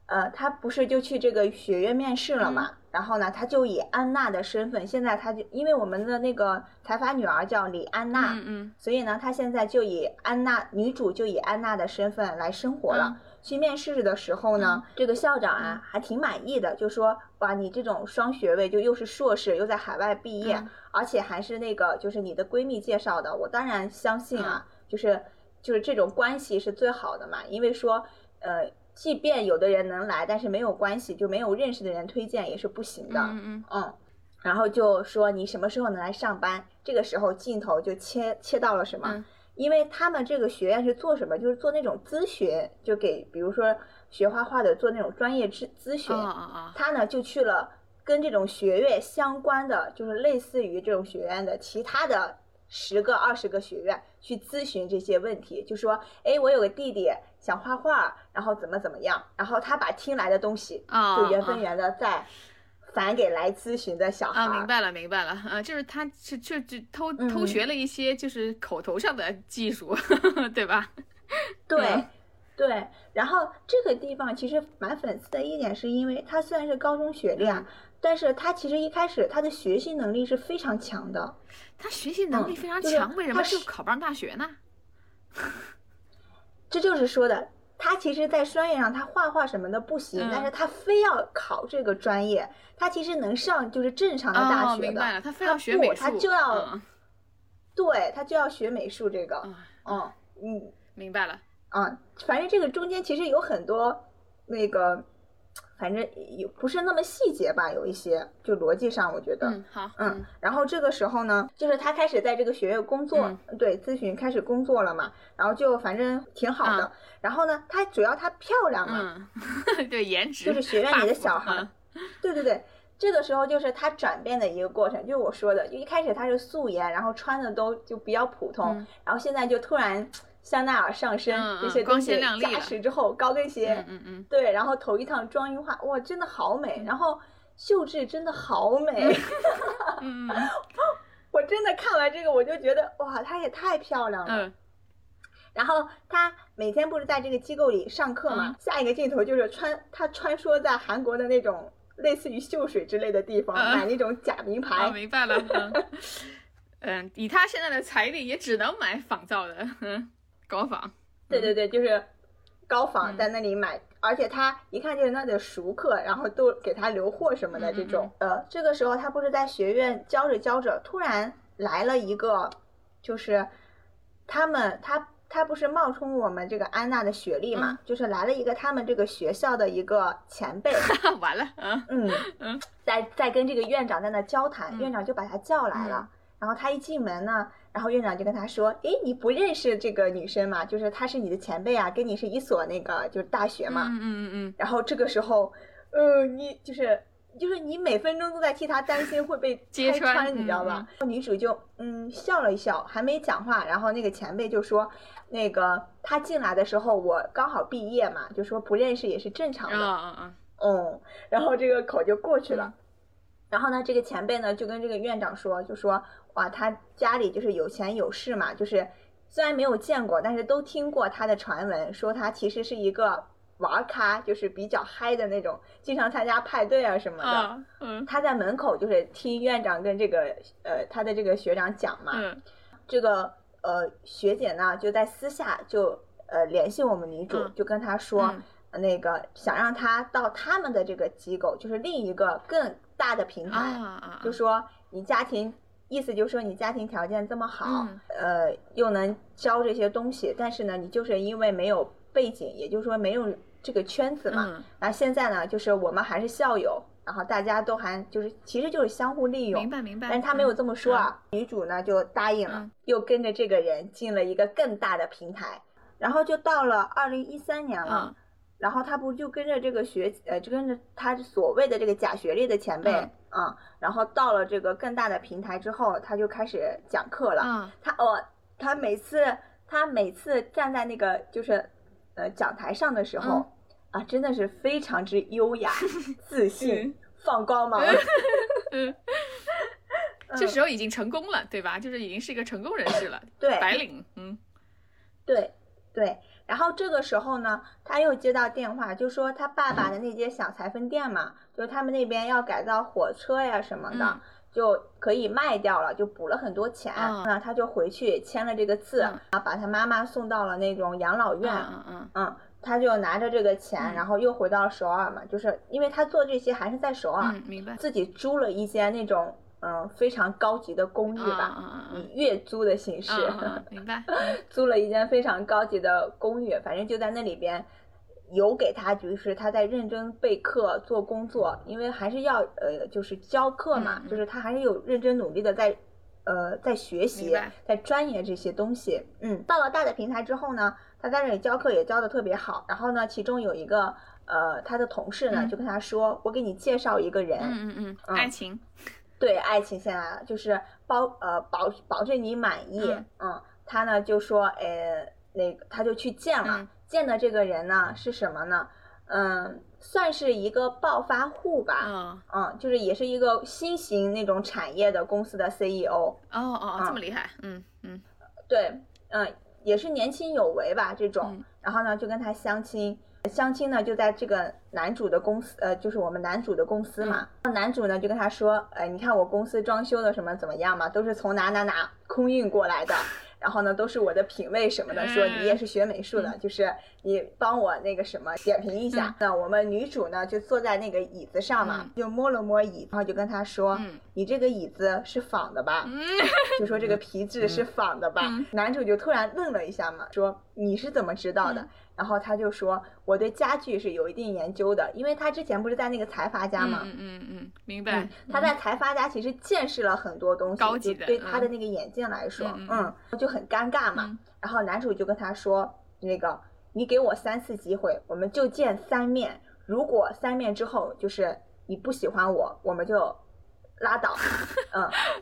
呃，他不是就去这个学院面试了嘛？然后呢，他就以安娜的身份，现在他就因为我们的那个财阀女儿叫李安娜，嗯嗯所以呢，他现在就以安娜女主就以安娜的身份来生活了。去面试的时候呢，这个校长啊、还挺满意的，就说哇，你这种双学位，就又是硕士，又在海外毕业，嗯而且还是那个就是你的闺蜜介绍的，我当然相信啊，就是就是这种关系是最好的嘛，因为说呃，即便有的人能来，但是没有关系，就没有认识的人推荐也是不行的，嗯嗯嗯，然后就说你什么时候能来上班？这个时候镜头就切切到了什么？嗯因为他们这个学院是做什么？就是做那种咨询，就给比如说学画画的做那种专业咨咨询。啊啊啊！他呢就去了跟这种学院相关的，就是类似于这种学院的其他的十个、二十个学院去咨询这些问题，就说，哎，我有个弟弟想画画，然后怎么怎么样，然后他把听来的东西啊就原封原的再返给来咨询的小孩。啊，明白了，明白了，啊，就是他就就就偷偷嗯学了一些就是口头上的技术，对吧？对、嗯对，然后这个地方其实蛮讽刺的一点，是因为他虽然是高中学历啊，但是他其实一开始他的学习能力是非常强的。他学习能力嗯就是非常强，为什么是考不上大学呢？这就是说的，他其实，在专业上他画画什么的不行，嗯但是他非要考这个专业，他其实能上就是正常的大哦，学的，明白了，他非要学美术，他就要、嗯对他就要学美术这个，嗯嗯嗯明白了，啊，反正这个中间其实有很多那个，反正也不是那么细节吧，有一些就逻辑上我觉得，嗯，好，嗯，然后这个时候呢，就是他开始在这个学院工作，嗯对，咨询开始工作了嘛，然后就反正挺好的。嗯然后呢，她主要她漂亮嘛，嗯，对，颜值就是学院里的小孩嗯对对对。这个时候就是她转变的一个过程，就是我说的，就一开始她是素颜，然后穿的都就比较普通，嗯然后现在就突然香奈儿上身，这些东西光鲜亮丽加了持之后，高跟鞋，嗯嗯嗯，对，然后头一趟妆一化，哇，真的好美，然后秀智真的好美。嗯。嗯我真的看完这个，我就觉得哇，她也太漂亮了。嗯。然后她每天不是在这个机构里上课嘛，嗯。下一个镜头就是穿她穿梭在韩国的那种类似于秀水之类的地方，嗯。买那种假名牌。哦，明白了，嗯。嗯，以他现在的财力，也只能买仿造的，嗯，高仿，对对对，就是高仿嗯在那里买，而且他一看就是那的熟客，然后都给他留货什么的嗯嗯这种。呃，这个时候他不是在学院教着教着，突然来了一个，就是他们他。他不是冒充我们这个安娜的学历嘛，嗯就是来了一个他们这个学校的一个前辈，完了，嗯嗯嗯，在在跟这个院长在那交谈，嗯院长就把他叫来了。然后他一进门呢，然后院长就跟他说：“诶，你不认识这个女生嘛？就是她是你的前辈啊，跟你是一所那个就是大学嘛。嗯嗯嗯然后这个时候，呃，你就是就是你每分钟都在替他担心会被 揭拆穿你知道吧？女主就嗯笑了一笑，还没讲话，然后那个前辈就说：“那个他进来的时候我刚好毕业嘛，就说不认识也是正常嗯，的。啊啊啊，嗯，然后这个口就过去了。嗯然后呢，这个前辈呢就跟这个院长说，就说哇，他家里就是有钱有势嘛，就是虽然没有见过，但是都听过他的传闻，说他其实是一个玩咖，就是比较嗨的那种，经常参加派对啊什么的。啊，嗯他在门口就是听院长跟这个呃他的这个学长讲嘛，嗯这个呃学姐呢就在私下就呃联系我们女主，嗯就跟她说。嗯那个想让他到他们的这个机构，就是另一个更大的平啊台，啊，就说你家庭，意思就是说你家庭条件这么好，嗯呃，又能教这些东西，但是呢，你就是因为没有背景，也就是说没有这个圈子嘛。嗯，然后现在呢，就是我们还是校友，然后大家都还就是其实就是相互利用明。白明白，但是他没有这么说啊，女主呢就答应了，嗯又跟着这个人进了一个更大的平台，然后就到了二零一三年了。嗯然后他不就跟着这个学呃，就跟着他所谓的这个假学历的前辈，嗯嗯，然后到了这个更大的平台之后，他就开始讲课了。嗯他哦，他每次他每次站在那个就是呃讲台上的时候、嗯啊，真的是非常之优雅、自信、嗯放光芒。嗯，这时候已经成功了，对吧？就是已经是一个成功人士了，对白领，嗯对对，然后这个时候呢，他又接到电话，就说他爸爸的那间小裁缝店嘛，就是他们那边要改造火车呀什么的，嗯就可以卖掉了，就补了很多钱。嗯那他就回去签了这个字，嗯啊，把他妈妈送到了那种养老院。嗯嗯嗯，他就拿着这个钱，嗯然后又回到首尔嘛，就是因为他做这些还是在首尔，嗯，明白，自己租了一间那种嗯非常高级的公寓吧，以月租的形式。明白，嗯 租了一间非常高级的公寓，反正就在那里边，有给他就是他在认真备课做工作，因为还是要呃就是教课嘛，就是他还是有认真努力的在呃在学习，在钻研这些东西。嗯，到了大的平台之后呢，他在这里教课也教的特别好，然后呢，其中有一个呃他的同事呢嗯。就跟他说，我给你介绍一个人，嗯嗯嗯，嗯。爱情，对爱情线来了，就是包呃保保证你满意。嗯他呢就说，呃，那个他就去见了，嗯见的这个人呢是什么呢？嗯，算是一个暴发户吧。嗯，嗯，就是也是一个新型那种产业的公司的 CEO。哦哦哦，这么厉害，嗯嗯对，嗯，也是年轻有为吧这种。嗯然后呢，就跟他相亲，相亲呢就在这个男主的公司，呃，就是我们男主的公司嘛。男主呢就跟他说，呃，你看我公司装修的什么怎么样嘛，都是从哪哪哪空运过来的。然后呢都是我的品味什么的，说你也是学美术的，就是你帮我那个什么点评一下。那我们女主呢就坐在那个椅子上嘛，就摸了摸椅，然后就跟他说：“你这个椅子是仿的吧？” 就说这个皮质是仿的吧？男主就突然愣了一下嘛，说：“你是怎么知道的？”然后他就说：“我对家具是有一定研究的，因为他之前不是在那个财阀家嘛。”嗯嗯嗯，明白。他在财阀家其实见识了很多东西，高级的。对他的那个眼镜来说，嗯，就很尴尬嘛。然后男主就跟他说：“那个，你给我三次机会，我们就见三面。如果三面之后就是你不喜欢我，我们就拉倒。”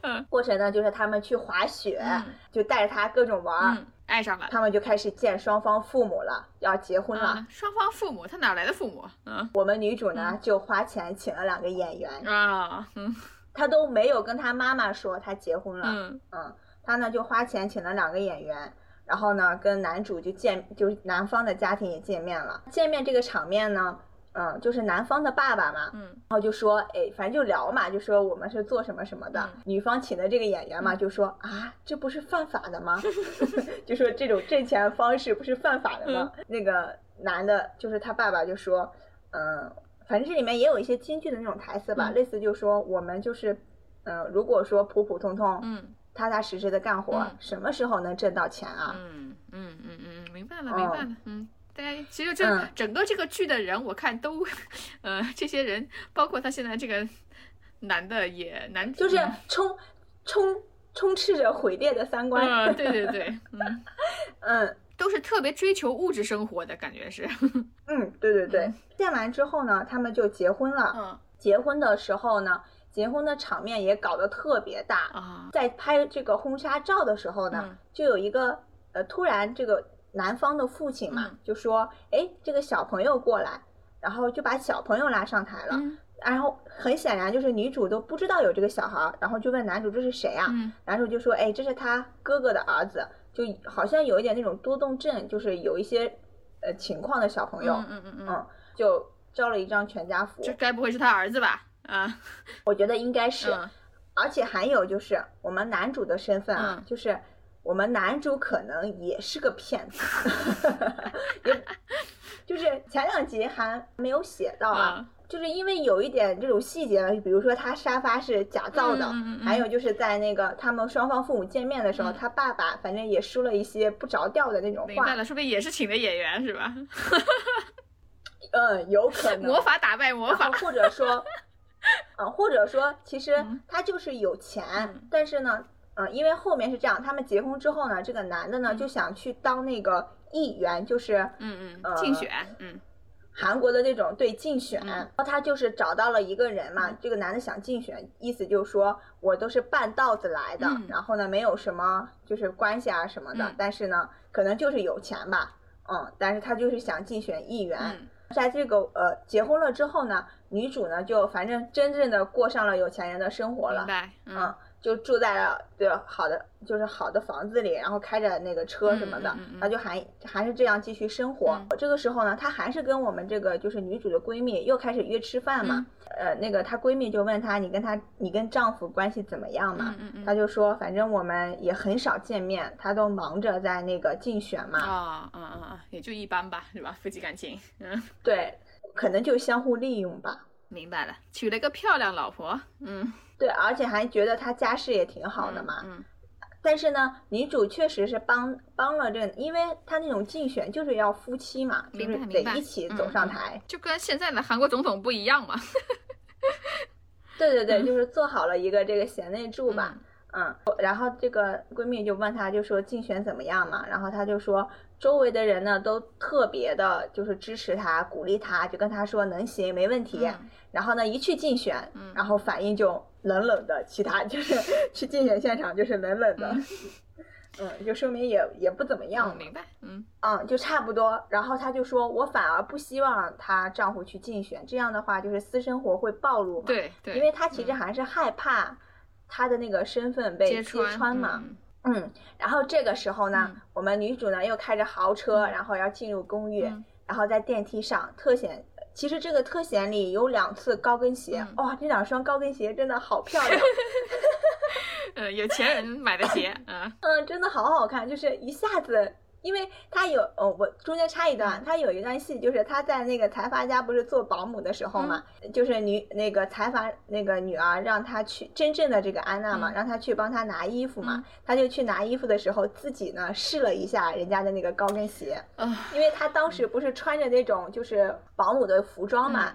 嗯，过程呢就是他们去滑雪，就带着他各种玩。爱上了，他们就开始见双方父母了，要结婚了。双方父母，他哪来的父母？嗯，我们女主呢就花钱请了两个演员啊，嗯，她都没有跟她妈妈说她结婚了，嗯嗯，她呢就花钱请了两个演员，然后呢跟男主就见，就是男方的家庭也见面了。见面这个场面呢。嗯，就是男方的爸爸嘛，嗯，然后就说，哎，反正就聊嘛，就说我们是做什么什么的。女方请的这个演员嘛，就说啊，这不是犯法的吗？就说这种挣钱方式不是犯法的吗？那个男的，就是他爸爸就说，嗯，反正这里面也有一些京剧的那种台词吧，类似就说我们就是，嗯，如果说普普通通，嗯，踏踏实实的干活，什么时候能挣到钱啊？嗯嗯嗯嗯，明白了，明白了，嗯。对，其实这整个这个剧的人，我看都，呃，这些人，包括他现在这个男的也男，就是充充充斥着毁灭的三观。嗯，对对对，嗯嗯，都是特别追求物质生活的感觉是。嗯，对对对。见完之后呢，他们就结婚了。嗯。结婚的时候呢，结婚的场面也搞得特别大啊。在拍这个婚纱照的时候呢，就有一个呃，突然这个。男方的父亲嘛，就说：“哎，这个小朋友过来，然后就把小朋友拉上台了。然后很显然就是女主都不知道有这个小孩，然后就问男主这是谁啊？男主就说：哎，这是他哥哥的儿子，就好像有一点那种多动症，就是有一些呃情况的小朋友。嗯嗯嗯，就照了一张全家福。这该不会是他儿子吧？啊，我觉得应该是。而且还有就是我们男主的身份啊，就是。”我们男主可能也是个骗子，也就是前两集还没有写到啊，就是因为有一点这种细节，比如说他沙发是假造的，还有就是在那个他们双方父母见面的时候，他爸爸反正也说了一些不着调的那种话。明白了，说不定也是请的演员是吧？嗯，有可能。魔法打败魔法，或者说，嗯，或者说其实他就是有钱，但是呢。嗯，因为后面是这样，他们结婚之后呢，这个男的呢就想去当那个议员，就是嗯嗯，竞选，嗯，韩国的那种对竞选，然后他就是找到了一个人嘛，这个男的想竞选，意思就是说我都是半道子来的，然后呢没有什么就是关系啊什么的，但是呢可能就是有钱吧，嗯，但是他就是想竞选议员，在这个呃结婚了之后呢，女主呢就反正真正的过上了有钱人的生活了，嗯。就住在了对好的就是好的房子里，然后开着那个车什么的，然后就还还是这样继续生活。这个时候呢，她还是跟我们这个就是女主的闺蜜又开始约吃饭嘛。呃，那个她闺蜜就问她，你跟她你跟丈夫关系怎么样嘛？她就说，反正我们也很少见面，她都忙着在那个竞选嘛。啊啊啊！也就一般吧，是吧？夫妻感情，嗯，对，可能就相互利用吧。明白了，娶了个漂亮老婆，嗯。对，而且还觉得他家世也挺好的嘛。嗯。但是呢，女主确实是帮帮了这，因为她那种竞选就是要夫妻嘛，就是得一起走上台，就跟现在的韩国总统不一样嘛。对对对，就是做好了一个这个贤内助吧。嗯。然后这个闺蜜就问她，就说竞选怎么样嘛？然后她就说，周围的人呢都特别的，就是支持他，鼓励他，就跟他说能行，没问题。然后呢，一去竞选，然后反应就。冷冷的，其他就是 去竞选现场就是冷冷的，嗯，就说明也也不怎么样。明白，嗯嗯，就差不多。然后她就说，我反而不希望她丈夫去竞选，这样的话就是私生活会暴露嘛。对对。因为她其实还是害怕她的那个身份被揭穿嘛。嗯。然后这个时候呢，我们女主呢又开着豪车，然后要进入公寓，然后在电梯上特显。其实这个特显里有两次高跟鞋，哇，这两双高跟鞋真的好 漂亮。呃，有钱人买的鞋，嗯嗯，真的好好看，就是一下子。因为他有哦，我中间插一段，他有一段戏，就是他在那个财阀家不是做保姆的时候嘛，就是女那个财阀那个女儿让他去真正的这个安娜嘛，让他去帮他拿衣服嘛，他就去拿衣服的时候，自己呢试了一下人家的那个高跟鞋，因为他当时不是穿着那种就是保姆的服装嘛，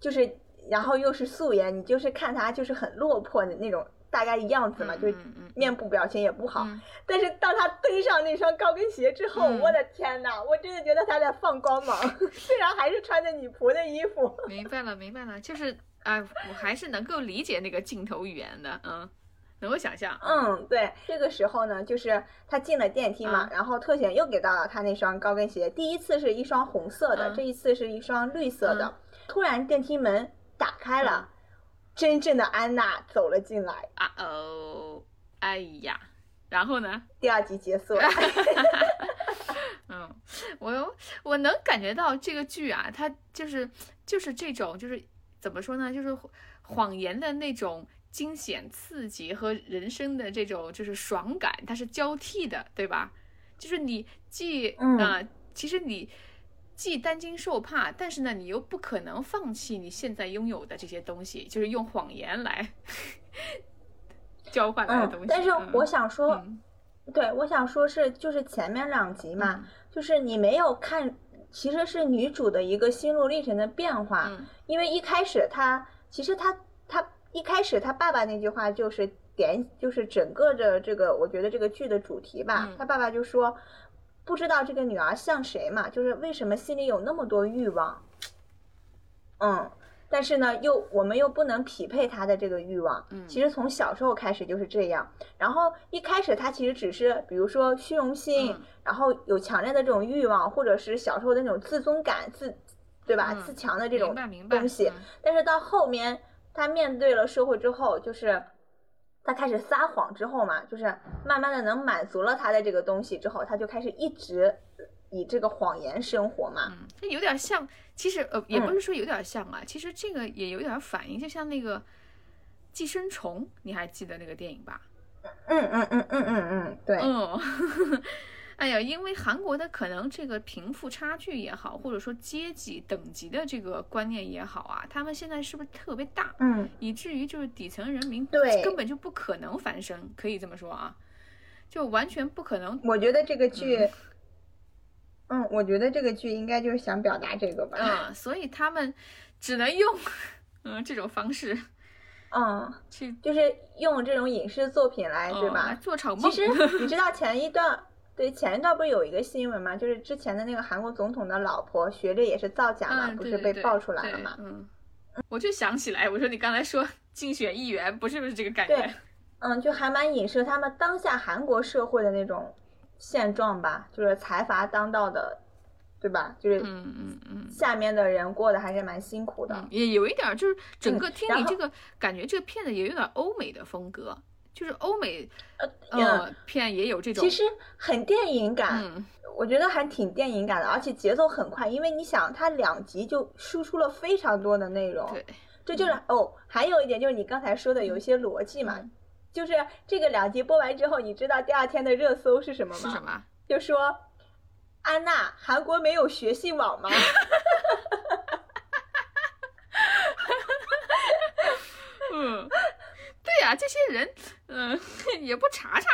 就是然后又是素颜，你就是看他就是很落魄的那种。大概样子嘛，就面部表情也不好。但是当他登上那双高跟鞋之后，我的天呐！我真的觉得他在放光芒，虽然还是穿着女仆的衣服。明白了，明白了，就是哎，我还是能够理解那个镜头语言的，嗯，能够想象。嗯，对。这个时候呢，就是他进了电梯嘛，然后特显又给到了他那双高跟鞋。第一次是一双红色的，这一次是一双绿色的。突然电梯门打开了。真正的安娜走了进来啊哦，哎呀，然后呢？第二集结束了。嗯，我我能感觉到这个剧啊，它就是就是这种就是怎么说呢？就是谎言的那种惊险刺激和人生的这种就是爽感，它是交替的，对吧？就是你既啊，其实你。既担惊受怕，但是呢，你又不可能放弃你现在拥有的这些东西，就是用谎言来 交换来的东西。但是我想说，对，我想说是就是前面两集嘛，就是你没有看，其实是女主的一个心路历程的变化。因为一开始她其实她她一开始她爸爸那句话就是点就是整个的这个我觉得这个剧的主题吧，他爸爸就说。不知道这个女儿像谁嘛？就是为什么心里有那么多欲望，嗯，但是呢，又我们又不能匹配她的这个欲望。嗯，其实从小时候开始就是这样。然后一开始她其实只是，比如说虚荣心，然后有强烈的这种欲望，或者是小时候的那种自尊感、自，对吧？自强的这种东西。但是到后面，她面对了社会之后，就是。他开始撒谎之后嘛，就是慢慢的能满足了他的这个东西之后，他就开始一直以这个谎言生活嘛。嗯，那有点像，其实呃也不是说有点像啊，其实这个也有点反应，就像那个寄生虫，你还记得那个电影吧？嗯嗯嗯嗯嗯嗯，对。嗯。哎呀，因为韩国的可能这个贫富差距也好，或者说阶级等级的这个观念也好啊，他们现在是不是特别大？嗯，以至于就是底层人民对根本就不可能翻身，可以这么说啊，就完全不可能。我觉得这个剧，嗯，我觉得这个剧应该就是想表达这个吧。嗯，所以他们只能用嗯这种方式，嗯，去就是用这种影视作品来，对吧？做场梦。其实 你知道前一段。对，前一段不是有一个新闻嘛，就是之前的那个韩国总统的老婆学历也是造假嘛，不是被爆出来了嘛？嗯，我就想起来，我说你刚才说竞选议员，不是不是这个感觉？对，嗯，就还蛮影射他们当下韩国社会的那种现状吧，就是财阀当道的，对吧？就是嗯嗯嗯，下面的人过得还是蛮辛苦的，也有一点就是整个听你这个感觉，这个片子也有点欧美的风格。就是欧美呃片也有这种，其实很电影感，我觉得还挺电影感的，而且节奏很快，因为你想，它两集就输出了非常多的内容，对，这就是哦，还有一点就是你刚才说的有一些逻辑嘛，就是这个两集播完之后，你知道第二天的热搜是什么吗？是什么？就说安娜，韩国没有学信网吗？嗯。对呀，这些人，嗯，也不查查。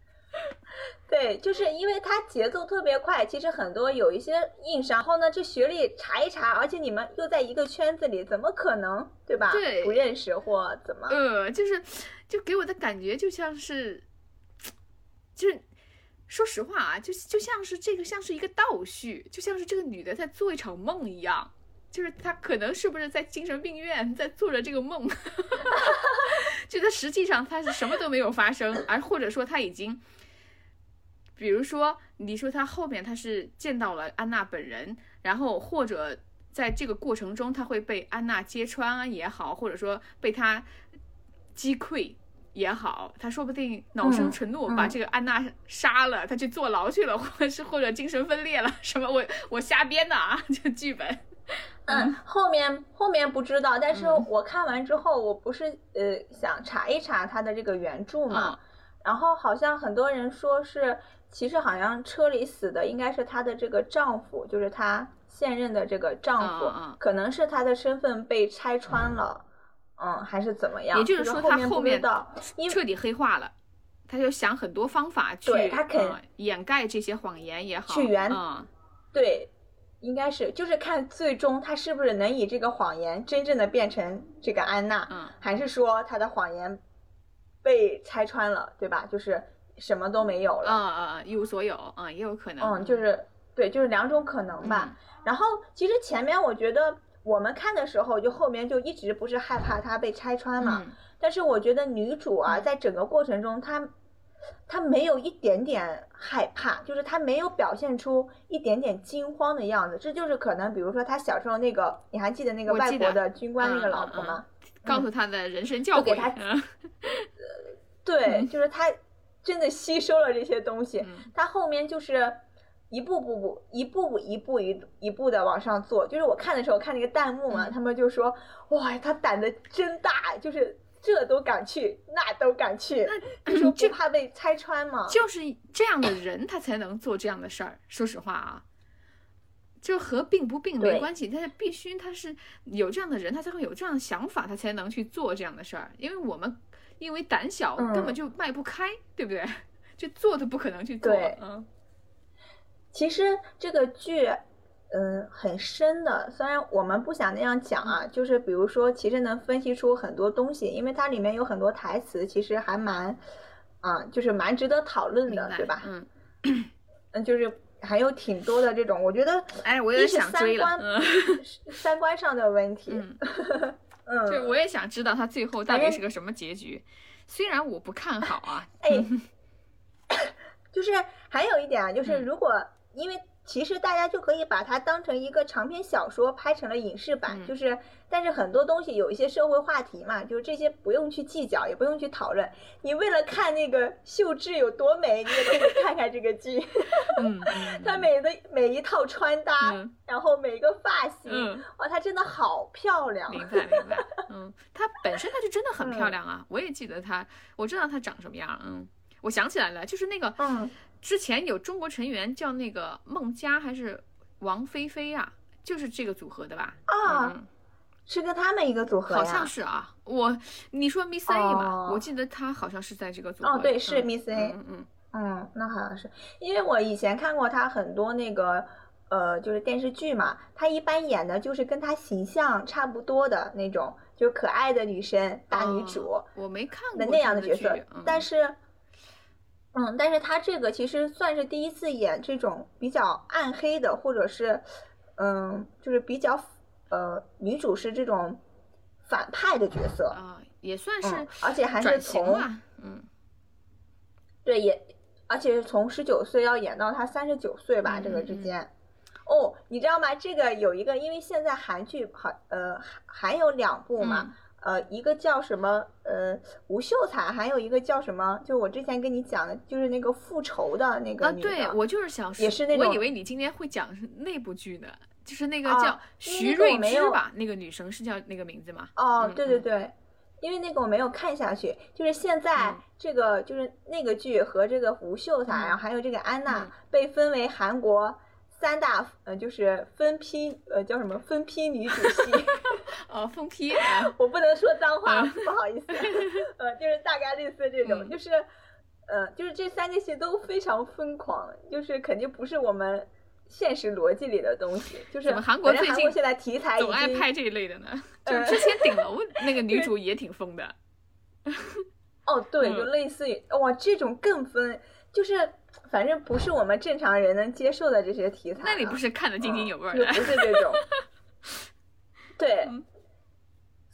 对，就是因为他节奏特别快，其实很多有一些硬伤。然后呢，这学历查一查，而且你们又在一个圈子里，怎么可能，对吧？对，不认识或怎么？呃，就是，就给我的感觉就像是，就是说实话啊，就就像是这个像是一个倒叙，就像是这个女的在做一场梦一样。就是他可能是不是在精神病院在做着这个梦，就他实际上他是什么都没有发生，而或者说他已经，比如说你说他后面他是见到了安娜本人，然后或者在这个过程中他会被安娜揭穿也好，或者说被他击溃也好，他说不定恼羞成怒把这个安娜杀了，他去坐牢去了，或者是或者精神分裂了什么，我我瞎编的啊，这剧本。嗯，后面后面不知道，但是嗯我看完之后，我不是呃想查一查他的这个原著嘛，嗯然后好像很多人说是，其实好像车里死的应该是她的这个丈夫，就是她现任的这个丈夫，可能是她的身份被拆穿了，嗯，还是怎么样？也就是说他后面彻底黑化了。他就想很多方法去掩盖这些谎言也好，去圆嗯对，应该是就是看最终他是不是能以这个谎言真正的变成这个安娜，嗯还是说他的谎言被拆穿了，对吧？就是什么都没有了。嗯嗯，一无所有，嗯，也有可能，嗯，就是对，就是两种可能吧。嗯然后其实前面我觉得我们看的时候，就后面就一直不是害怕他被拆穿嘛。嗯但是我觉得女主啊，在整个过程中，她她没有一点点害怕，就是他没有表现出一点点惊慌的样子。这就是可能，比如说他小时候那个，你还记得那个外国的军官那个老婆吗？告诉他的人生教诲，他嗯 对，就是他真的吸收了这些东西。嗯她后面就是一步步步一步步一步一一步的往上做。就是我看的时候看那个弹幕嘛，嗯他们就说哇，他胆子真大，就是这都敢去，那都敢去，就说这不怕被拆穿吗。就是这样的人，他才能做这样的事儿。说实话啊，就和病不病没关系，但是必须他是有这样的人，他才会有这样的想法，他才能去做这样的事儿。因为我们因为胆小，嗯根本就迈不开，对不对？就做都不可能去做，嗯其实这个剧，嗯，很深的。虽然我们不想那样讲啊，就是比如说，其实能分析出很多东西，因为它里面有很多台词，其实还蛮，啊、就是蛮值得讨论的，对吧？嗯，嗯，就是还有挺多的这种，我觉得哎，我有点一是想追了，三观嗯三观上的问题。嗯，嗯，就我也想知道他最后到底是个什么结局。虽然我不看好啊，哎，就是还有一点啊，就是嗯如果、因为其实大家就可以把它当成一个长篇小说拍成了影视版，嗯就是但是很多东西有一些社会话题嘛，就是这些不用去计较，也不用去讨论。你为了看那个秀智有多美，你也可以 看看这个剧，嗯，嗯她每的每一套穿搭，嗯然后每个发型，嗯。哇，她真的好漂亮。明白明白，嗯，她本身她就真的很漂嗯亮啊，我也记得她，我知道她长什么样，嗯，我想起来了，就是那个嗯，之前有中国成员叫那个孟佳还是王菲菲啊，就是这个组合的吧？啊嗯，是跟他们一个组合呀？好像是啊，我你说 Miss A 嘛，哦我记得她好像是在这个组合，哦对是嗯 Miss A 嗯嗯嗯，那好像是，因为我以前看过他很多那个呃，就是电视剧嘛，她一般演的就是跟她形象差不多的那种，就是可爱的女生、大女主哦我没看过的那样的角色，嗯但是。嗯，但是他这个其实算是第一次演这种比较暗黑的，或者是，嗯，就是比较，呃，女主是这种反派的角色，啊，也算是嗯，而且还是从，嗯，对，也而且是从十九岁要演到他三十九岁吧，嗯这个之间。哦，你知道吗？这个有一个，因为现在韩剧好，呃，还还有两部嘛，嗯呃，一个叫什么，呃，吴秀才，还有一个叫什么，就我之前跟你讲的，就是那个复仇的那个啊，女的。对我就是想说，也是那种我以为你今天会讲是那部剧呢，就是那个啊叫徐瑞芝吧，那个女生是叫那个名字吗？哦，嗯对对嗯对，因为那个我没有看下去，就是现在嗯这个、就是那个剧和这个吴秀才，嗯然后还有这个安娜、嗯被分为韩国三大呃就是分批呃叫什么分批女主戏，哦，凤批啊，我不能说脏话，嗯不好意思，呃就是大概类似这种，嗯就是呃就是这三个戏都非常疯狂，就是肯定不是我们。现实逻辑里的东西，就是怎么韩国最近现在题材已总爱拍这一类的呢。就之前顶楼那个女主也挺疯的，哦，对，嗯就类似于哇，这种更疯，就是反正不是我们正常人能接受的这些题材啊。那你不是看得津津有味儿的？就不是这种。对嗯，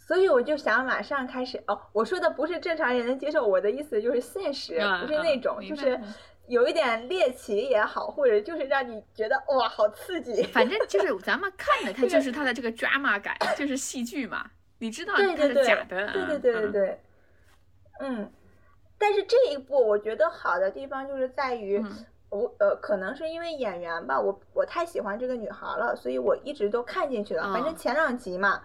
所以我就想马上开始哦，我说的不是正常人能接受，我的意思就是现实，嗯不是那嗯种，就是嗯有一点猎奇也好，或者就是让你觉得哇，好刺激。反正就 是咱们看的，它就是它的这个 drama 感，就是戏剧嘛。你知道它是假的，对对对对嗯，对，嗯。但是这一部我觉得好的地方就是在于，嗯我呃，可能是因为演员吧，我我太喜欢这个女孩了，所以我一直都看进去了。反正嗯前两集嘛，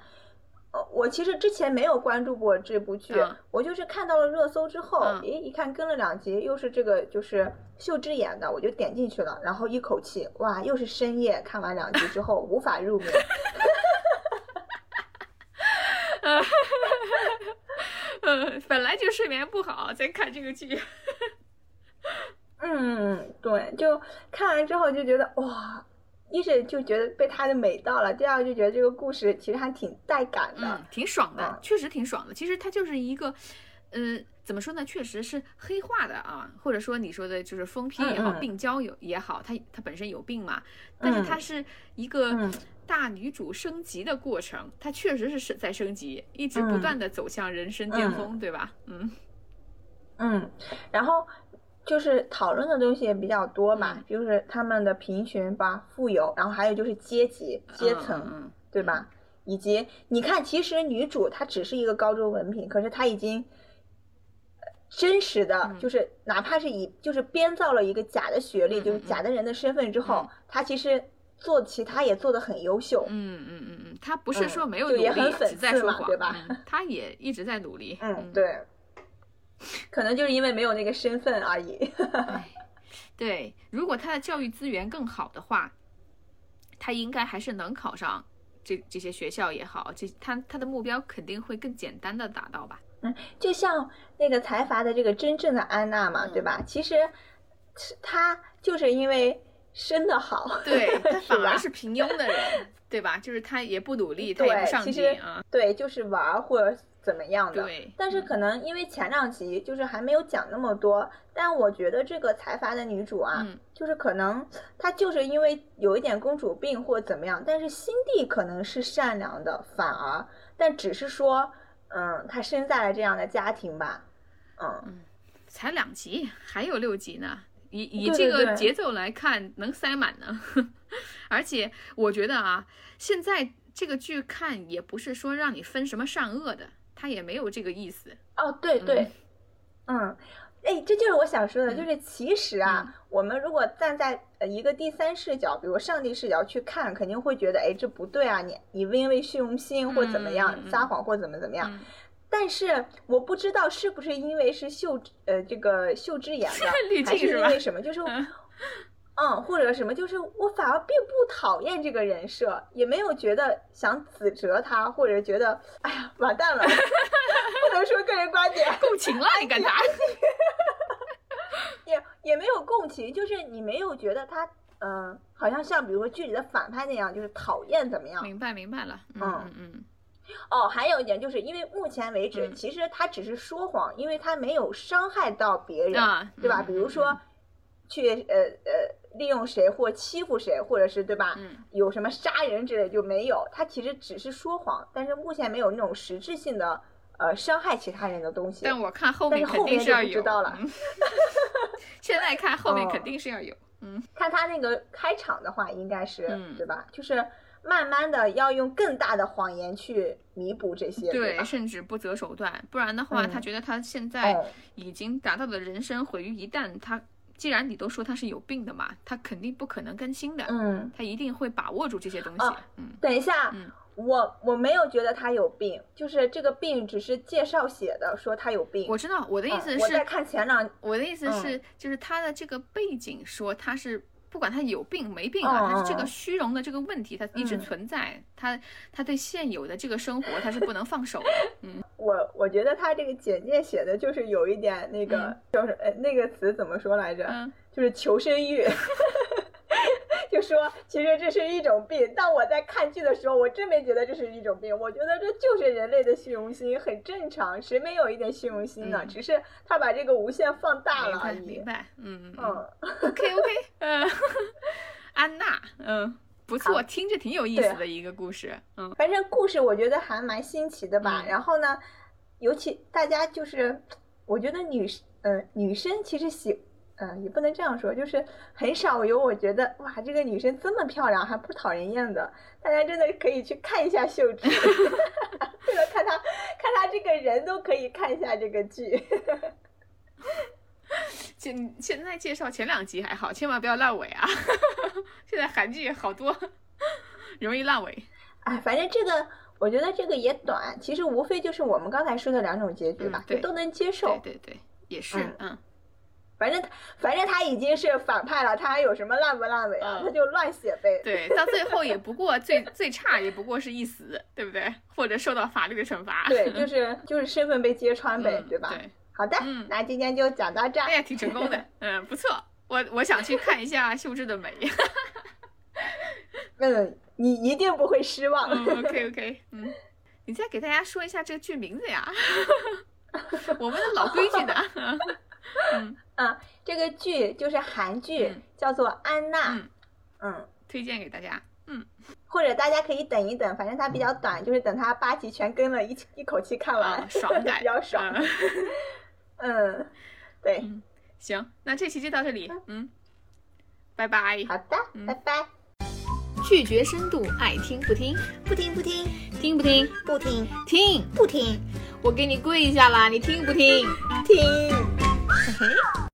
呃，我其实之前没有关注过这部剧，嗯我就是看到了热搜之后，嗯诶，一看跟了两集，又是这个就是秀智演的，我就点进去了，然后一口气，哇，又是深夜看完两集之后无法入眠。嗯，本来就睡眠不好，再看这个剧，嗯，对，就看完之后就觉得哇，一是就觉得被她的美到了，第二就觉得这个故事其实还挺带感的。嗯，挺爽的嗯，确实挺爽的。其实它就是一个，呃，怎么说呢？确实是黑化的啊，或者说你说的就是疯批也好，嗯嗯病娇有也好，她她本身有病嘛，但是她是一个嗯大女主升级的过程，她确实是是在升级，一直不嗯断的走向人生巅峰，对吧？嗯嗯，然后就是讨论的东西也比较多嘛，嗯就是他们的贫穷吧、富有，然后还有就是阶级、阶层，对吧？以及你看，其实女主她只是一个高中文凭，可是她已经呃真实的，嗯就是哪怕是以就是编造了一个假的学历，嗯就是嗯假的人的身份之后，嗯她其实做其他也做得很优秀。嗯嗯嗯嗯，他不是嗯说没有努力，就也很讽只在说对吧嗯他也一直在努力。嗯，对，可能就是因为没有那个身份而已。哎，对，如果他的教育资源更好的话，他应该还是能考上这这些学校也好，这他他的目标肯定会更简单的达到吧？嗯就像那个财阀的这个真正的安娜嘛，嗯对吧？其实是她就是因为生的好，对他反而是平庸的人，对吧？就是他也不努力，他也不上进啊。对，就是玩儿或者怎么样的。对，但是可能因为前两集就是还没有讲那么多，但我觉得这个财阀的女主啊，嗯就是可能她就是因为有一点公主病或怎么样，但是心地可能是善良的，反而，但只是说，嗯，她生在了这样的家庭吧，嗯，才两集，还有六集呢。以以这个节奏来看，能塞满呢。而且我觉得啊，现在这个剧看也不是说让你分什么善恶的，它也没有这个意思。哦，对对，嗯。哎，这就是我想说的，嗯就是其实啊，我们如果站在呃一个第三视角，比如上帝视角去看，肯定会觉得，哎，这不对啊，你你因为虚荣心或怎么样、撒谎或怎么怎么样。嗯但是我不知道是不是因为是秀呃这个秀智演的，滤还是因为什么？就是 嗯嗯，或者什么，就是我反而并不讨厌这个人设，也没有觉得想指责他，或者觉得哎呀完蛋了，不能说个人观点，共情了，你干啥？也也没有共情，就是你没有觉得他嗯、好像像比如说剧里的反派那样，就是讨厌怎么样？明白明白了。嗯嗯哦，还有一点就是因为目前为止，嗯其实他只是说谎，因为他没有伤害到别人，啊对吧？嗯比如说去呃呃利用谁或欺负谁，或者是对吧？嗯有什么杀人之类就没有，他其实只是说谎，但是目前没有那种实质性的呃伤害其他人的东西。但我看后面肯定是要有。不知道了嗯 现在看后面哦肯定是要有。嗯看他那个开场的话，应该是、嗯对吧？就是慢慢的要用更大的谎言去弥补这些，对？甚至不择手段，不然的话，他嗯觉得他现在哦已经达到了人生毁于一旦。他既然你都说他是有病的嘛，他肯定不可能更新的，嗯，他一定会把握住这些东西。哦嗯等一下，嗯我我没有觉得他有病，就是这个病只是介绍写的，说他有病。我知道，我的意思是，嗯我在看前两，我的意思嗯是，就是他的这个背景说他是。不管他有病没病啊，嗯他是这个嗯虚荣的这个问题，他一直嗯存在。他他对现有的这个生活，他是不能放手的。嗯，我我觉得他这个简介写的就是有一点那个，嗯就是哎那个词怎么说来着？嗯就是求生欲。就说其实这是一种病，但我在看剧的时候，我真没觉得这是一种病，我觉得这就是人类的虚荣心，很正常，谁没有一点虚荣心呢？嗯只是他把这个无限放大了而已明。白。嗯嗯嗯，OK OK，嗯，安娜，嗯，不错，听着挺有意思的一个故事。嗯反正故事我觉得还蛮新奇的吧。嗯然后呢，尤其大家就是，我觉得女呃女生其实喜。嗯，也不能这样说，就是很少有我觉得哇，这个女生这么漂亮还不讨人厌的。大家真的可以去看一下秀智，为了看她看她这个人都可以看一下这个剧。现现在介绍前两集还好，千万不要烂尾啊！现在韩剧好多容易烂尾。哎，反正这个我觉得这个也短，其实无非就是我们刚才说的两种结局吧，嗯对就都能接受对。对对，也是，嗯嗯，反正反正他已经是反派了，他还有什么烂不烂尾啊？嗯他就乱写呗。对，到最后也不过最最差也不过是一死，对不对？或者受到法律的惩罚。对，就是就是身份被揭穿呗，嗯对吧？对，好的，嗯那今天就讲到这儿哎。呀，挺成功的，嗯，不错。我我想去看一下秀智的美。嗯，你一定不会失望。嗯，OK OK，嗯，你再给大家说一下这个剧名字呀？我们的老规矩呢？嗯啊，这个剧就是韩剧，嗯叫做《安娜》。嗯，嗯，推荐给大家。嗯，或者大家可以等一等，反正它比较短，就是等它八集全更了，一起一口气看完，啊，爽 感比较爽。嗯嗯，对，行，那这期就到这里。嗯，拜拜。好的，嗯拜拜。拒绝深度，爱听不听，不听不听听不听？不听听，不听，我给你跪下啦，你听不听？听。嘿嘿。